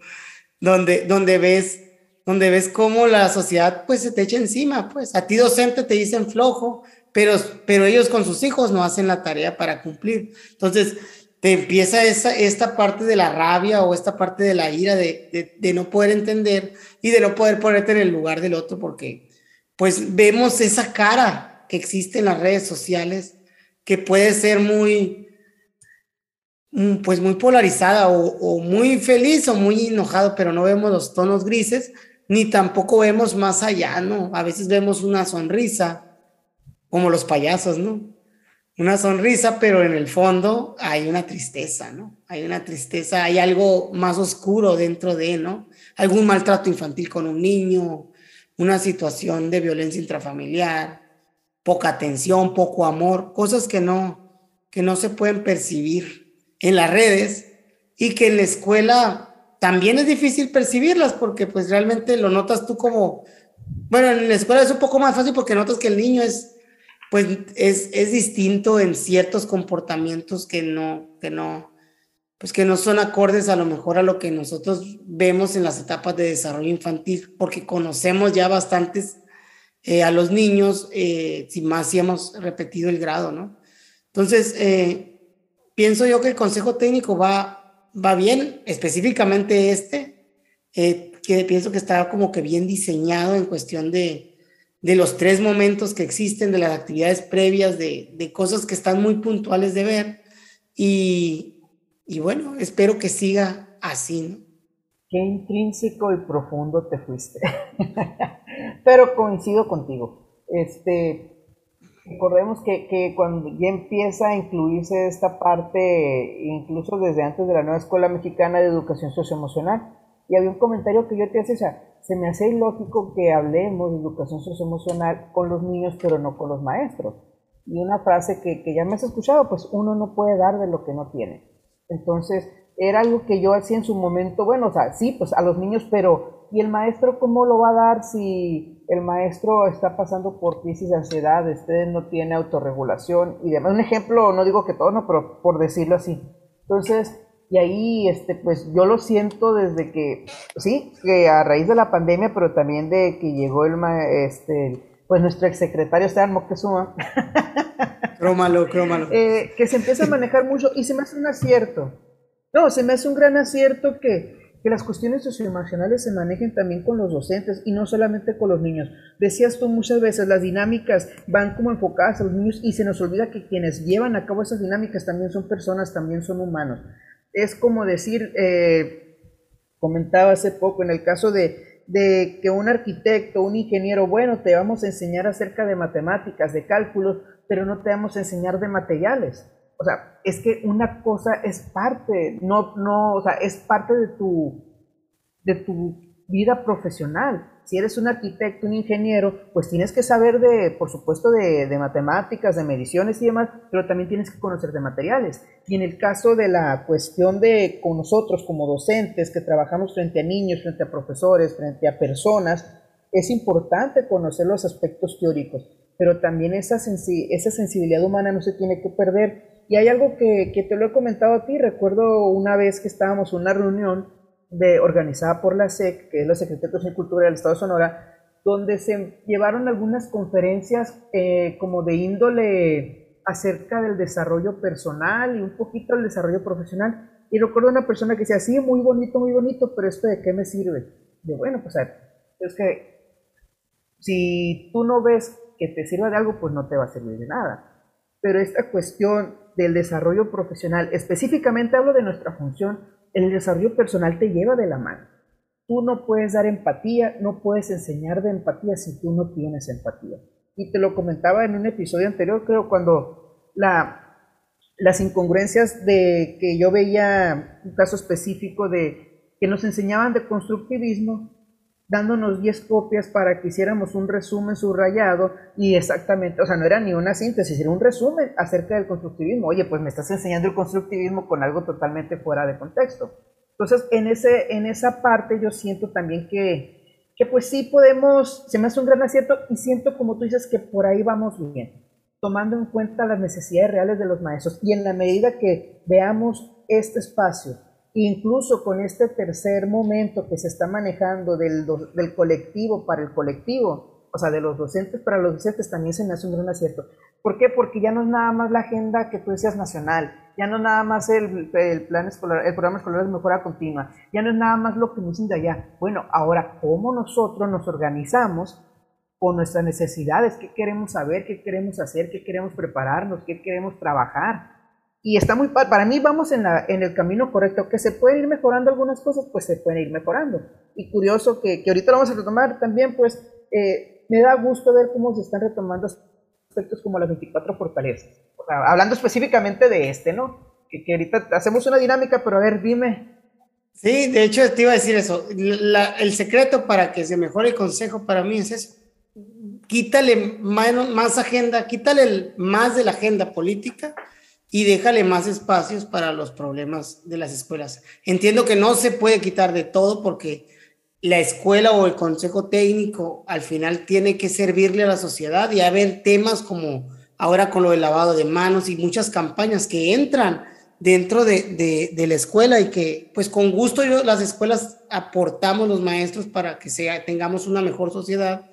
donde, donde ves donde ves cómo la sociedad pues se te echa encima, pues a ti docente te dicen flojo, pero, pero ellos con sus hijos no hacen la tarea para cumplir. Entonces, te empieza esa, esta parte de la rabia o esta parte de la ira de, de, no poder entender y de no poder ponerte en el lugar del otro porque pues vemos esa cara que existe en las redes sociales que puede ser muy, pues muy polarizada o, muy feliz o muy enojado, pero no vemos los tonos grises, ni tampoco vemos más allá, ¿no? A veces vemos una sonrisa, como los payasos, ¿no? Una sonrisa, pero en el fondo hay una tristeza, ¿no? Hay una tristeza, hay algo más oscuro dentro de, ¿no? Algún maltrato infantil con un niño, una situación de violencia intrafamiliar, poca atención, poco amor, cosas que no, que no se pueden percibir en las redes y que en la escuela también es difícil percibirlas porque pues realmente lo notas tú como, bueno, en la escuela es un poco más fácil porque notas que el niño es, pues es, es distinto en ciertos comportamientos que no, que no, pues que no son acordes a lo mejor a lo que nosotros vemos en las etapas de desarrollo infantil, porque conocemos ya bastantes eh, a los niños, eh, si más si hemos repetido el grado, ¿no? Entonces, eh, pienso yo que el consejo técnico va, va bien, específicamente este, eh, que pienso que está como que bien diseñado en cuestión de, de los tres momentos que existen, de las actividades previas, de, de cosas que están muy puntuales de ver. Y, y bueno, espero que siga así, ¿no? Qué intrínseco y profundo te fuiste. Pero coincido contigo. Este, Recordemos que, que, cuando ya empieza a incluirse esta parte, incluso desde antes de la nueva Escuela Mexicana de Educación Socioemocional, y había un comentario que yo te hacía, se me hace ilógico que hablemos de educación socioemocional con los niños, pero no con los maestros. Y una frase que, que ya me has escuchado, pues uno no puede dar de lo que no tiene. Entonces, era algo que yo hacía en su momento, bueno, o sea, sí, pues a los niños, pero ¿y el maestro cómo lo va a dar si el maestro está pasando por crisis de ansiedad, usted no tiene autorregulación y demás. Un ejemplo, no digo que todo, no, pero por decirlo así. Entonces, y ahí, este, pues yo lo siento desde que, sí, que a raíz de la pandemia, pero también de que llegó el, este, pues nuestro exsecretario Esteban Moctezuma. Crómalo, crómalo. Eh, que se empieza a manejar mucho y se me hace un acierto. No, se me hace un gran acierto que que las cuestiones socioemocionales se manejen también con los docentes y no solamente con los niños. Decías tú muchas veces, las dinámicas van como enfocadas a los niños y se nos olvida que quienes llevan a cabo esas dinámicas también son personas, también son humanos. Es como decir, eh, comentaba hace poco, en el caso de, de que un arquitecto, un ingeniero, bueno, te vamos a enseñar acerca de matemáticas, de cálculos, pero no te vamos a enseñar de materiales. O sea, es que una cosa es parte, no, no, o sea, es parte de tu, de tu vida profesional. Si eres un arquitecto, un ingeniero, pues tienes que saber de, por supuesto, de, de, matemáticas, de mediciones y demás, pero también tienes que conocer de materiales. Y en el caso de la cuestión de con nosotros como docentes que trabajamos frente a niños, frente a profesores, frente a personas, es importante conocer los aspectos teóricos, pero también esa, esa sensibilidad humana no se tiene que perder. Y hay algo que, que te lo he comentado a ti, recuerdo una vez que estábamos en una reunión de, organizada por la SEC, que es la Secretaría de Cultura del Estado de Sonora, donde se llevaron algunas conferencias eh, como de índole acerca del desarrollo personal y un poquito del desarrollo profesional. Y recuerdo una persona que decía, sí, muy bonito, muy bonito, pero esto de qué me sirve? De bueno, pues es que si tú no ves que te sirva de algo, pues no te va a servir de nada. Pero esta cuestión del desarrollo profesional, específicamente hablo de nuestra función, el desarrollo personal te lleva de la mano. Tú no puedes dar empatía, no puedes enseñar de empatía si tú no tienes empatía. Y te lo comentaba en un episodio anterior, creo, cuando la, las incongruencias de que yo veía un caso específico de que nos enseñaban de constructivismo, dándonos 10 copias para que hiciéramos un resumen subrayado y exactamente, o sea, no era ni una síntesis, era un resumen acerca del constructivismo. Oye, pues me estás enseñando el constructivismo con algo totalmente fuera de contexto. Entonces, en, ese, en esa parte yo siento también que, que pues sí podemos, se me hace un gran acierto y siento como tú dices que por ahí vamos bien, tomando en cuenta las necesidades reales de los maestros y en la medida que veamos este espacio incluso con este tercer momento que se está manejando del, del, colectivo para el colectivo, o sea, de los docentes para los docentes, también se me hace un gran acierto. ¿Por qué? Porque ya no es nada más la agenda que tú decías nacional, ya no es nada más el, el plan escolar, el programa escolar de mejora continua, ya no es nada más lo que nos dicen allá. Bueno, ahora, ¿cómo nosotros nos organizamos con nuestras necesidades? ¿Qué queremos saber? ¿Qué queremos hacer? ¿Qué queremos prepararnos? ¿Qué queremos trabajar? Y está muy para mí vamos en, la, en el camino correcto, que se pueden ir mejorando algunas cosas, pues se pueden ir mejorando. Y curioso que, que ahorita lo vamos a retomar también, pues eh, me da gusto ver cómo se están retomando aspectos como las 24 fortalezas. O sea, hablando específicamente de este, ¿no? Que, que, ahorita hacemos una dinámica, pero a ver, dime. Sí, de hecho te iba a decir eso. La, el secreto para que se mejore el consejo para mí es eso. Quítale más, más agenda, quítale más de la agenda política y déjale más espacios para los problemas de las escuelas. Entiendo que no se puede quitar de todo porque la escuela o el consejo técnico al final tiene que servirle a la sociedad y haber temas como ahora con lo del lavado de manos y muchas campañas que entran dentro de, de, la escuela y que pues con gusto yo, las escuelas aportamos los maestros para que sea, tengamos una mejor sociedad,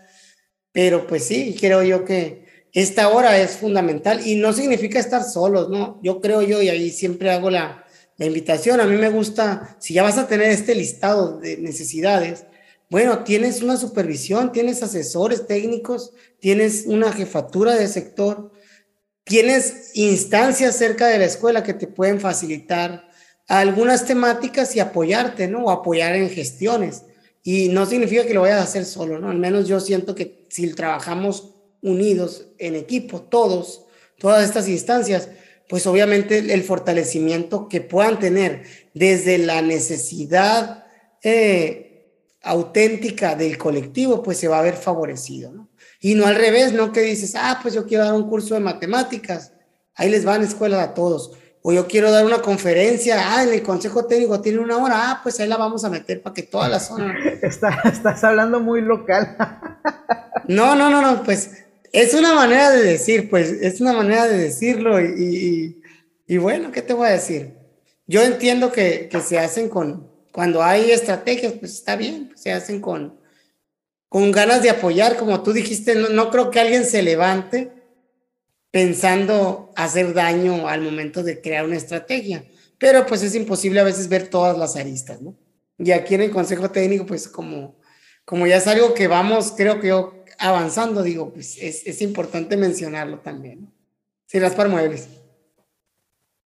pero pues sí, creo yo que esta hora es fundamental y no significa estar solos, ¿no? Yo creo yo, y ahí siempre hago la, la invitación, a mí me gusta, si ya vas a tener este listado de necesidades, bueno, tienes una supervisión, tienes asesores técnicos, tienes una jefatura de sector, tienes instancias cerca de la escuela que te pueden facilitar algunas temáticas y apoyarte, ¿no? O apoyar en gestiones. Y no significa que lo vayas a hacer solo, ¿no? Al menos yo siento que si trabajamos unidos en equipo, todos, todas estas instancias, pues obviamente el fortalecimiento que puedan tener desde la necesidad eh, auténtica del colectivo, pues se va a ver favorecido, ¿no? Y no al revés, no que dices, ah, pues yo quiero dar un curso de matemáticas, ahí les van escuelas a todos. O yo quiero dar una conferencia, ah, en el consejo técnico tiene una hora, ah, pues ahí la vamos a meter para que toda la zona. estás hablando muy local. no, no, no, no, pues es una manera de decir, pues, es una manera de decirlo y, y, bueno, ¿qué te voy a decir? Yo entiendo que, que, se hacen con, cuando hay estrategias, pues está bien, pues, se hacen con, con ganas de apoyar, como tú dijiste, no, no creo que alguien se levante pensando hacer daño al momento de crear una estrategia, pero pues es imposible a veces ver todas las aristas, ¿no? Y aquí en el Consejo Técnico, pues como, como ya es algo que vamos, creo que yo avanzando, digo, pues es, es importante mencionarlo también. Si para Muebles.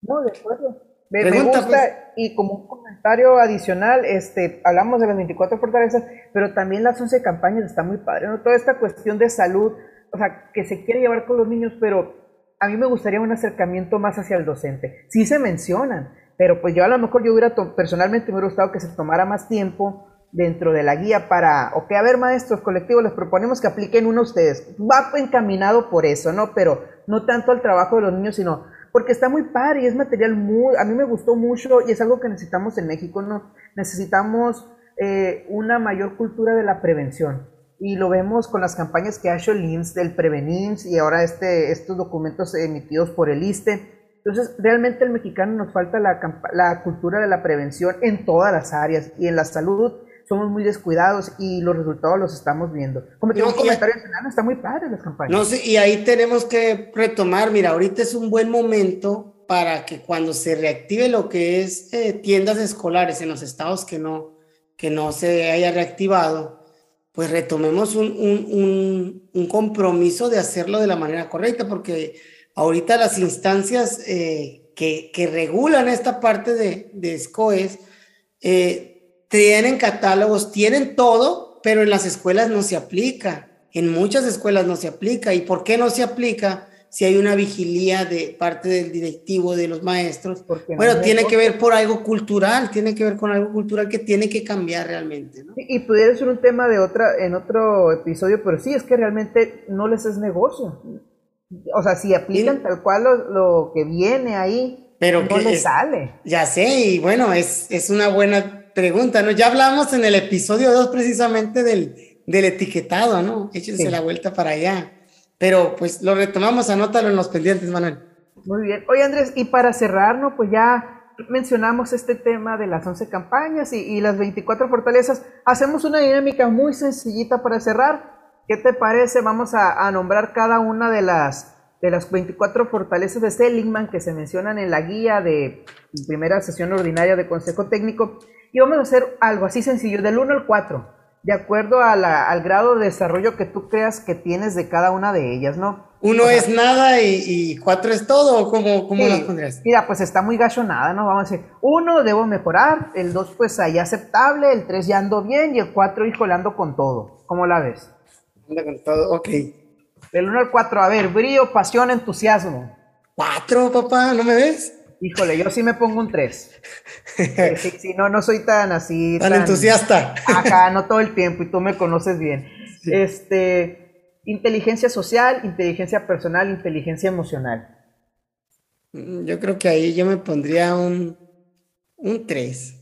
No, de acuerdo. Me, gusta, pues. y como un comentario adicional, este, hablamos de las 24 fortalezas, pero también las 11 campañas está muy padre, ¿no? Toda esta cuestión de salud, o sea, que se quiere llevar con los niños, pero a mí me gustaría un acercamiento más hacia el docente. Sí se mencionan, pero pues yo a lo mejor yo hubiera, personalmente me hubiera gustado que se tomara más tiempo dentro de la guía para, ok, a ver maestros colectivos, les proponemos que apliquen uno a ustedes. Va encaminado por eso, ¿no? Pero no tanto al trabajo de los niños, sino porque está muy padre y es material muy, a mí me gustó mucho y es algo que necesitamos en México, ¿no? Necesitamos eh, una mayor cultura de la prevención y lo vemos con las campañas que ha hecho el IMSS del Prevenims y ahora este, estos documentos emitidos por el ISTE. Entonces, realmente el mexicano nos falta la, la cultura de la prevención en todas las áreas y en la salud somos muy descuidados y los resultados los estamos viendo. Como tengo un comentario está muy padre las campañas. No sé, y ahí tenemos que retomar, mira, ahorita es un buen momento para que cuando se reactive lo que es eh, tiendas escolares en los estados que no, que no se haya reactivado, pues retomemos un, un, un, compromiso de hacerlo de la manera correcta, porque ahorita las instancias eh, que, que, regulan esta parte de, de SCOES, eh, tienen catálogos, tienen todo, pero en las escuelas no se aplica. En muchas escuelas no se aplica. ¿Y por qué no se aplica? Si hay una vigilia de parte del directivo, de los maestros. Bueno, tiene que ver por algo cultural, tiene que ver con algo cultural que tiene que cambiar realmente. Y, pudiera ser un tema de otra, en otro episodio, pero sí, es que realmente no les es negocio. O sea, si aplican tal cual lo, que viene ahí, pero no les sale. Ya sé, y bueno, es, es una buena pregunta, ¿no? Ya hablamos en el episodio 2 precisamente del, del etiquetado, ¿no? Échense la vuelta para allá. Pero pues lo retomamos, anótalo en los pendientes, Manuel. Muy bien. Oye, Andrés, y para cerrarnos, pues ya mencionamos este tema de las 11 campañas y, y las 24 fortalezas. Hacemos una dinámica muy sencillita para cerrar. ¿Qué te parece? Vamos a, a nombrar cada una de las de las 24 fortalezas de Seligman que se mencionan en la guía de primera sesión ordinaria de Consejo Técnico y vamos a hacer algo así sencillo, del 1 al 4, de acuerdo al grado de desarrollo que tú creas que tienes de cada una de ellas, ¿no? Uno es nada y, cuatro es todo, ¿o cómo, cómo las pondrías? Mira, pues está muy gacho nada, ¿no? Vamos a decir, uno, debo mejorar, el dos, pues ahí aceptable, el tres, ya ando bien, y el cuatro, híjole, ando con todo. ¿Cómo la ves? Anda con todo, ok. Del 1 al 4, a ver, brillo, pasión, entusiasmo. ¿Cuatro, papá? ¿No me ves? Híjole, yo sí me pongo un 3. Si no, no soy tan así. Tan, entusiasta. Acá, no todo el tiempo, y tú me conoces bien. Este, inteligencia social, inteligencia personal, inteligencia emocional. Mm, yo creo que ahí yo me pondría un, un 3.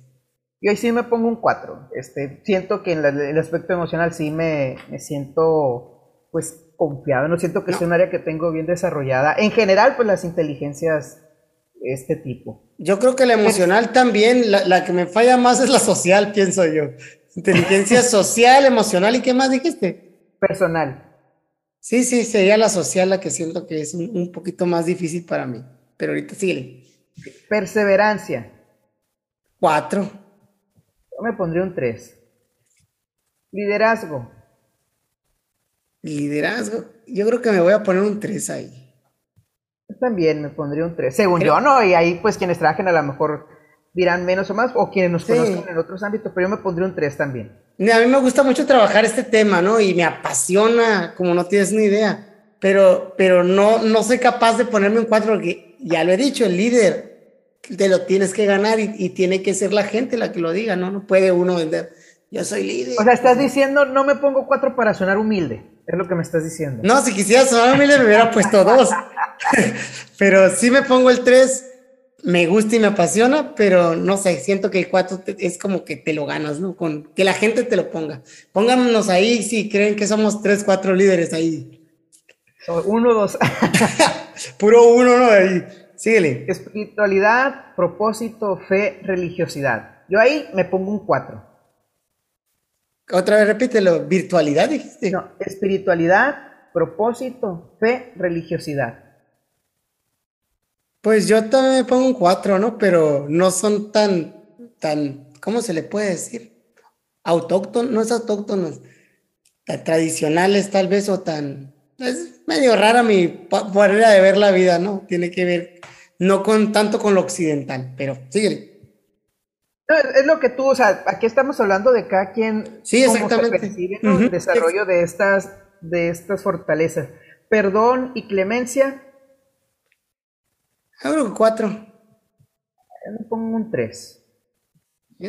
Yo ahí sí me pongo un 4. Este, siento que en el aspecto emocional sí me, me siento pues confiado, no siento que sea un área que tengo bien desarrollada. En general, pues las inteligencias este tipo. Yo creo que la emocional también, la, que me falla más es la social, pienso yo. Inteligencia social, emocional y qué más dijiste? Personal. Sí, sí, sería la social la que siento que es un, poquito más difícil para mí. Pero ahorita sigue. Perseverancia. Cuatro. Yo me pondría un tres. Liderazgo. Liderazgo. Yo creo que me voy a poner un tres ahí también me pondría un 3. Según yo, no, y ahí pues quienes trabajen a lo mejor dirán menos o más, o quienes nos conozcan en otros ámbitos, pero yo me pondría un 3 también. A mí me gusta mucho trabajar este tema, ¿no? Y me apasiona, como no tienes ni idea, pero, pero no, no soy capaz de ponerme un 4 porque ya lo he dicho, el líder te lo tienes que ganar y, y, tiene que ser la gente la que lo diga, ¿no? No puede uno vender, yo soy líder. O sea, estás diciendo, no me pongo 4 para sonar humilde, es lo que me estás diciendo. No, si quisiera sonar me hubiera puesto 2. pero sí me pongo el 3, me gusta y me apasiona, pero no sé, siento que el 4 es como que te lo ganas, ¿no? Con que la gente te lo ponga. Pónganos ahí si creen que somos 3, 4 líderes ahí. Uno, dos. Puro uno, ¿no? Ahí. Síguele. Espiritualidad, propósito, fe, religiosidad. Yo ahí me pongo un 4. Otra vez repítelo. ¿Virtualidad dijiste? No, espiritualidad, propósito, fe, religiosidad. Pues yo también me pongo un 4, ¿no? Pero no son tan, tan, ¿cómo se le puede decir? Autóctonos, no es autóctonos, tan tradicionales tal vez o tan... Es medio rara mi manera de ver la vida, ¿no? Tiene que ver, no con tanto con lo occidental, pero síguele. Es lo que tú, o sea, aquí estamos hablando de cada quien sí, exactamente. percibe el desarrollo de estas, de estas fortalezas. Perdón y clemencia Ahora un 4. Me pongo un 3.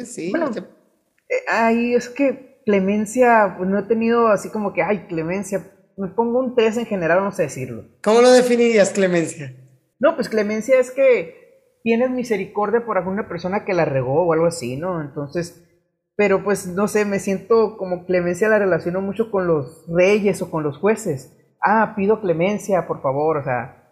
Sí. Bueno, eh, ahí es que clemencia, pues no he tenido así como que, ay, clemencia. Me pongo un 3 en general, vamos a decirlo. ¿Cómo lo definirías, clemencia? No, pues clemencia es que tienes misericordia por alguna persona que la regó o algo así, ¿no? Entonces, pero pues no sé, me siento como clemencia la relaciono mucho con los reyes o con los jueces. Ah, pido clemencia, por favor, o sea.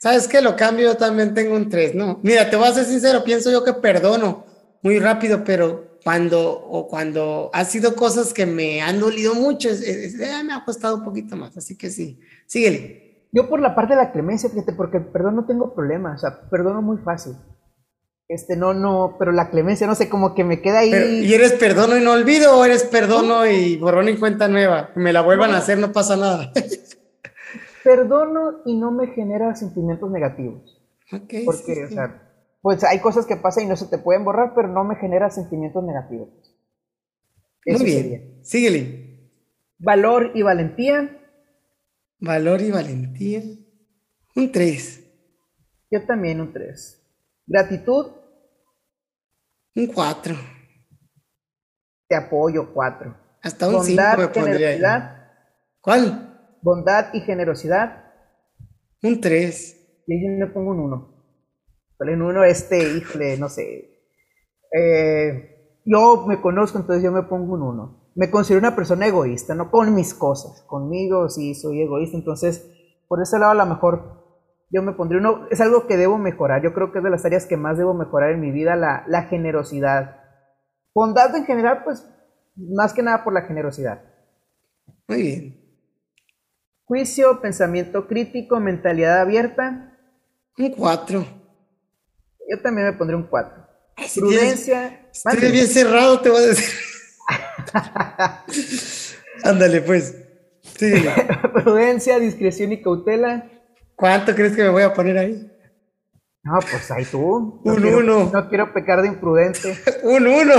¿Sabes qué? Lo cambio, yo también tengo un 3, ¿no? Mira, te voy a ser sincero, pienso yo que perdono muy rápido, pero cuando, o cuando ha sido cosas que me han dolido mucho, eh, me ha costado un poquito más, así que sí, síguele. Yo por la parte de la clemencia, fíjate, porque el perdón no tengo problema, o sea, perdono muy fácil. Este, no, no, pero la clemencia, no sé, como que me queda ahí. ¿Y eres perdono y no olvido o eres perdono y borrón y cuenta nueva? Que me la vuelvan a hacer, no pasa nada. perdono y no me genera sentimientos negativos. porque, o sea, pues hay cosas que pasan y no se te pueden borrar, pero no me genera sentimientos negativos. Muy bien. Síguele. Valor y valentía. Valor y valentía. Un 3. Yo también un 3. Gratitud. Un 4. Te apoyo, 4. Hasta un 5 me pondría. ¿Cuál? Bondad y generosidad. Un 3. Y yo me pongo un 1 en uno, este, híjole, no sé. Eh, yo me conozco, entonces yo me pongo un uno. Me considero una persona egoísta, no con mis cosas. Conmigo sí soy egoísta, entonces por ese lado a lo mejor yo me pondría uno. Es algo que debo mejorar. Yo creo que es de las áreas que más debo mejorar en mi vida, la, la generosidad. Bondad en general, pues más que nada por la generosidad. Muy bien. Juicio, pensamiento crítico, mentalidad abierta. Un cuatro. Yo también me pondré un 4. Prudencia. Estoy bien cerrado, te voy a decir. Ándale, pues. Sí. Prudencia, discreción y cautela. ¿Cuánto crees que me voy a poner ahí? No, pues ahí tú. un 1. No quiero pecar de imprudente. un 1.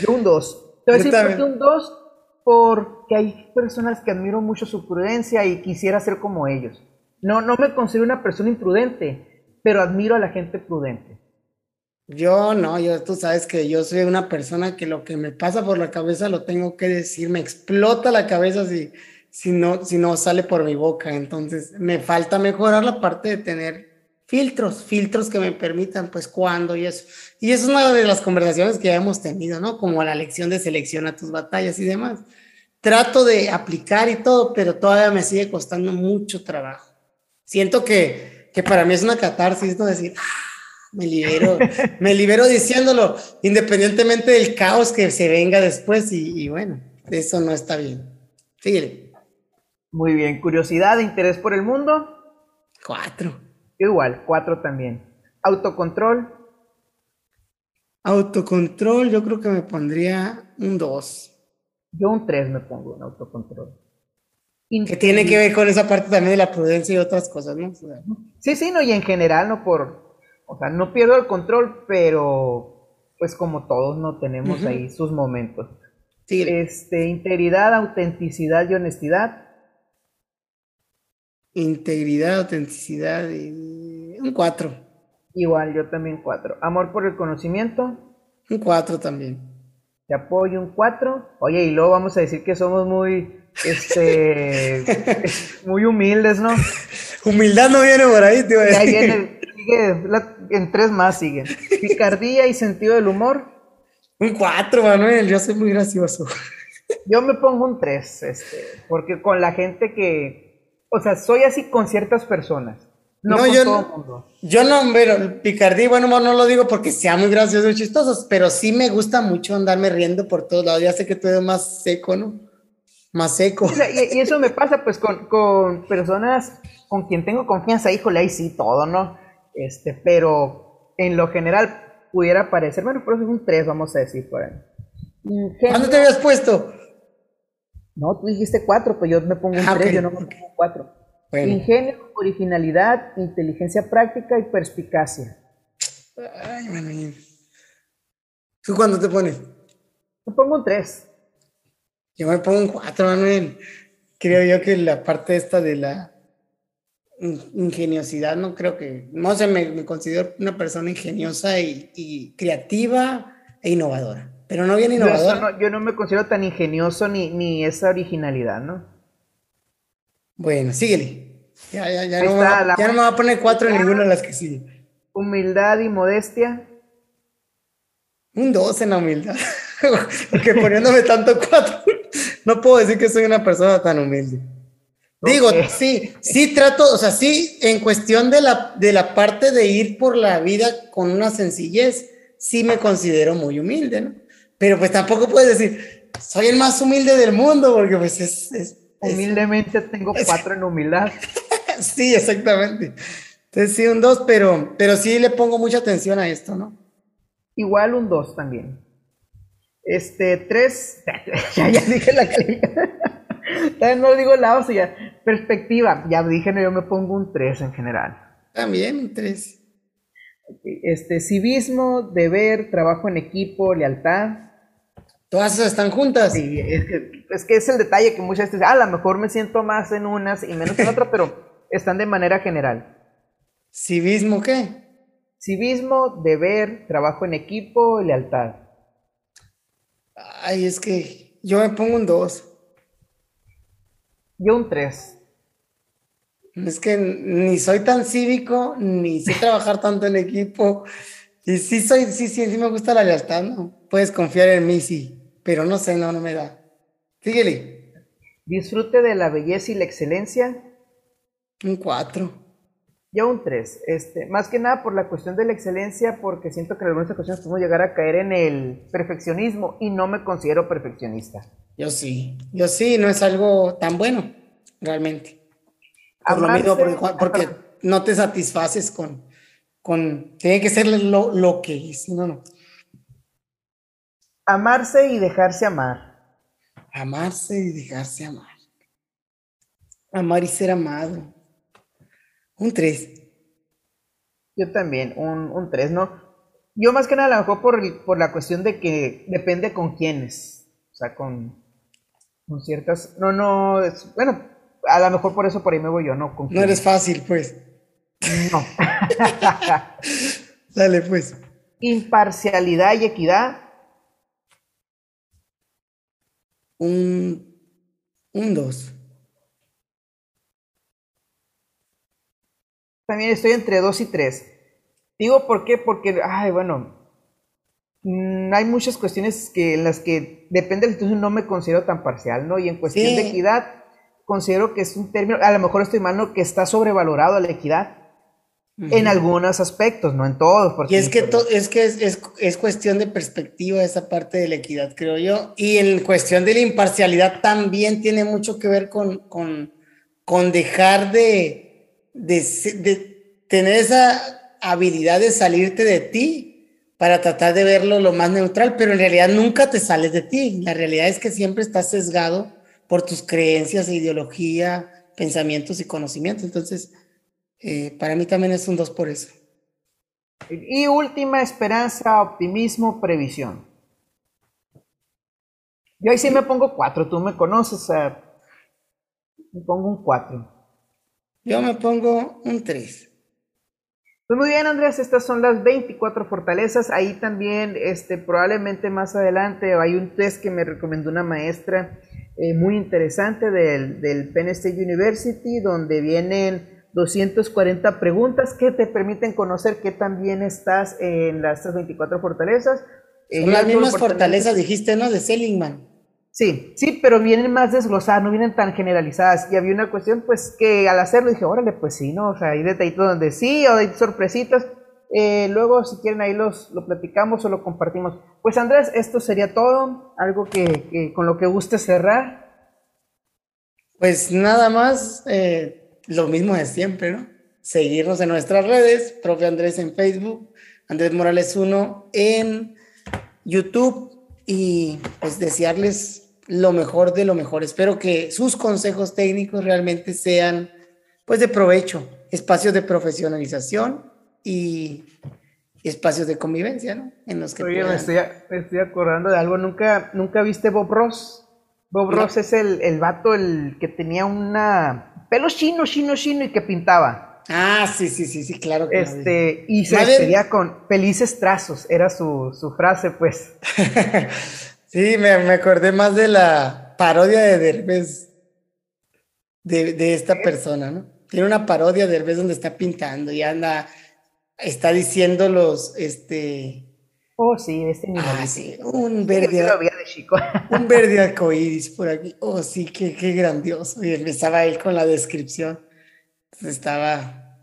Yo un 2. Te voy a decir por qué un 2 porque hay personas que admiro mucho su prudencia y quisiera ser como ellos. No, no me considero una persona imprudente, pero admiro a la gente prudente. Yo no, yo tú sabes que yo soy una persona que lo que me pasa por la cabeza lo tengo que decir, me explota la cabeza si, si, no, si no sale por mi boca. Entonces me falta mejorar la parte de tener filtros, filtros que me permitan, pues, cuándo y eso. Y eso es una de las conversaciones que ya hemos tenido, ¿no? Como la lección de selección a tus batallas y demás. Trato de aplicar y todo, pero todavía me sigue costando mucho trabajo. Siento que que para mí es una catarsis, ¿no? Decir, me libero, me libero diciéndolo, independientemente del caos que se venga después, y, bueno, eso no está bien. Fíjate. Muy bien, curiosidad, interés por el mundo. Cuatro. Igual, cuatro también. Autocontrol. Autocontrol, yo creo que me pondría un dos. Yo un tres me pongo en autocontrol. Que tiene que ver con esa parte también de la prudencia y otras cosas, ¿no? Sí, sí, no, y en general, no por, o sea, no pierdo el control, pero pues como todos no tenemos ahí sus momentos. Sí. Este, integridad, autenticidad y honestidad. Integridad, autenticidad y un 4. Igual, yo también 4. Amor por el conocimiento. Un 4 también. Te apoyo un 4. Oye, y luego vamos a decir que somos muy este, muy humildes, ¿no? Humildad no viene por ahí, tío. ahí viene, sigue, en tres más siguen. Picardía y sentido del humor. Un cuatro, Manuel, yo soy muy gracioso. Yo me pongo un tres, este, porque con la gente que, o sea, soy así con ciertas personas. No, con yo, todo el mundo. yo no, pero picardía, bueno, no lo digo porque sea muy gracioso y chistoso, pero sí me gusta mucho andarme riendo por todos lados. Ya sé que tú eres más seco, ¿no? más seco. Y, eso me pasa pues con, personas con quien tengo confianza, híjole, ahí sí, todo, ¿no? Este, pero en lo general pudiera parecer, bueno, por eso es un 3, vamos a decir por ahí. ¿Cuándo te habías puesto? No, tú dijiste 4, pues yo me pongo un 3, ah, yo no me pongo 4. Ingenio, originalidad, inteligencia práctica y perspicacia. Ay, bueno. ¿Tú cuándo te pones? Me pongo un 3. Yo me pongo un 4, Manuel. Creo yo que la parte esta de la ingeniosidad, no creo que, no sé, me, considero una persona ingeniosa y, creativa e innovadora, pero no bien innovadora. Yo, no, me considero tan ingenioso ni, ni esa originalidad, ¿no? Bueno, síguele. Ya, ya, ya, no, ya no me va a poner cuatro en ninguna de las que sigue. Humildad y modestia. Un dos en la humildad. Porque poniéndome tanto cuatro, no puedo decir que soy una persona tan humilde. Digo, sí, sí trato, o sea, sí, en cuestión de la, de la parte de ir por la vida con una sencillez, sí me considero muy humilde, ¿no? Pero pues tampoco puedes decir, soy el más humilde del mundo, porque pues es... Humildemente tengo cuatro en humildad. sí, exactamente. Entonces sí, un dos, pero, pero sí le pongo mucha atención a esto, ¿no? Igual un dos también. Este, tres, ya, ya dije la calidad. También no digo la o sea, perspectiva, ya dije, no, yo me pongo un 3 en general. También un 3. Este, civismo, deber, trabajo en equipo, lealtad. Todas esas están juntas. Sí, es que, es que es el detalle que muchas veces, ah, a lo mejor me siento más en unas y menos en otras, pero están de manera general. ¿Civismo qué? Civismo, deber, trabajo en equipo, lealtad. Ay, es que yo me pongo un 2. Yo un 3. Es que ni soy tan cívico, ni sé trabajar tanto en equipo. Y sí soy, sí, sí, sí me gusta la lealtad, ¿no? Puedes confiar en mí, sí. Pero no sé, no, no me da. Síguele. Disfrute de la belleza y la excelencia. Un 4. Yo un 3. Este, más que nada por la cuestión de la excelencia, porque siento que en algunas ocasiones podemos llegar a caer en el perfeccionismo y no me considero perfeccionista. Yo sí, yo sí, no es algo tan bueno, realmente. Por lo mismo, porque, no te satisfaces con, con, tiene que ser lo, lo que es, no, no. Amarse y dejarse amar. Amarse y dejarse amar. Amar y ser amado. Un 3. Yo también, un 3, ¿no? Yo más que nada a lo mejor por, por la cuestión de que depende con quiénes. O sea, con, con ciertas... No, no, bueno, a lo mejor por eso por ahí me voy yo, ¿no? no eres fácil, pues. No. Dale, pues. Imparcialidad y equidad. Un, un dos. También estoy entre dos y tres. Digo por qué, porque, ay, bueno, Mm, hay muchas cuestiones que en las que depende entonces no me considero tan parcial, ¿no? Y en cuestión de equidad, considero que es un término, a lo mejor estoy mal, ¿no? Que está sobrevalorado la equidad. En algunos aspectos, no en todos. y es que, es, que es, es, cuestión de perspectiva esa parte de la equidad, creo yo. Y en cuestión de la imparcialidad también tiene mucho que ver con, con, con dejar de, de, tener esa habilidad de salirte de ti para tratar de verlo lo más neutral, pero en realidad nunca te sales de ti. La realidad es que siempre estás sesgado por tus creencias, ideología, pensamientos y conocimientos. Entonces, eh, para mí también es un dos por eso. Y última, esperanza, optimismo, previsión. Yo ahí sí me pongo cuatro, tú me conoces, me pongo un cuatro. Yo me pongo un tres. Pues muy bien, Andrés, estas son las 24 fortalezas. Ahí también, este, probablemente más adelante, hay un test que me recomendó una maestra eh, muy interesante del, del Penn State University, donde vienen 240 preguntas que te permiten conocer qué también estás en las 24 fortalezas. Son las mismas fortalezas, dijiste, ¿no? De Seligman. Sí, sí, pero vienen más desglosadas, no vienen tan generalizadas. Y había una cuestión, pues, que al hacerlo dije, órale, pues sí, ¿no? O sea, hay detallitos donde sí, o hay sorpresitas. Eh, luego, si quieren, ahí los, lo platicamos o lo compartimos. Pues, Andrés, esto sería todo. Algo que, con lo que guste cerrar. Pues nada más, eh, lo mismo de siempre, ¿no? Seguirnos en nuestras redes, profe Andrés en Facebook, Andrés Morales 1 en YouTube y pues desearles lo mejor de lo mejor. Espero que sus consejos técnicos realmente sean pues de provecho, espacios de profesionalización y espacios de convivencia, ¿no? En los que Oye, me, estoy, acordando de algo, ¿nunca, nunca viste Bob Ross? Bob Ross es el, el vato el que tenía una pelo chino, chino, chino y que pintaba. Ah, sí, sí, sí, sí, claro que Este, y se despedía con felices trazos, era su, frase, pues. sí, me, acordé más de la parodia de Derbez, de, esta persona, ¿no? Tiene una parodia de Derbez donde está pintando y anda, está diciendo los, este, Oh, sí, este nivel. Ah, sí, un verde. un verde arcoíris por aquí. Oh, sí, qué, qué grandioso. Y empezaba él con la descripción. estaba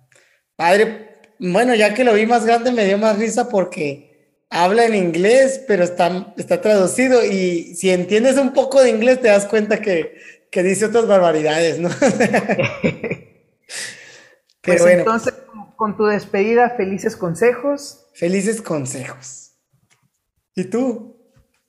padre. Bueno, ya que lo vi más grande, me dio más risa porque habla en inglés, pero está, está traducido. Y si entiendes un poco de inglés, te das cuenta que, que dice otras barbaridades, ¿no? pues entonces, con tu despedida, felices consejos. Felices consejos. ¿Y tú?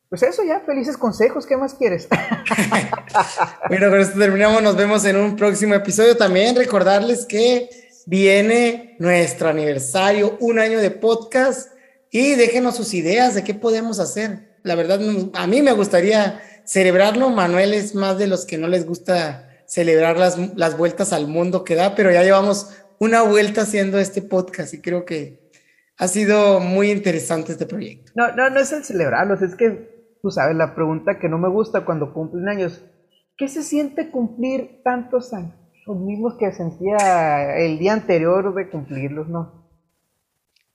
Pues eso ya, felices consejos, ¿qué más quieres? bueno, con esto terminamos, nos vemos en un próximo episodio. También recordarles que viene nuestro aniversario, un año de podcast, y déjenos sus ideas de qué podemos hacer. La verdad, a mí me gustaría celebrarlo. Manuel es más de los que no les gusta celebrar las, las vueltas al mundo que da, pero ya llevamos una vuelta haciendo este podcast y creo que ha sido muy interesante este proyecto. No, no, no es el celebrarlos, es que, tú sabes, la pregunta que no me gusta cuando cumplen años, ¿qué se siente cumplir tantos años? Los mismos que sentía el día anterior de cumplirlos, ¿no?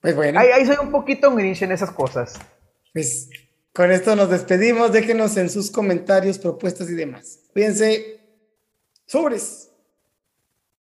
Pues bueno. Ahí, soy un poquito grinch en esas cosas. Pues con esto nos despedimos, déjenos en sus comentarios, propuestas y demás. Cuídense. Sobres.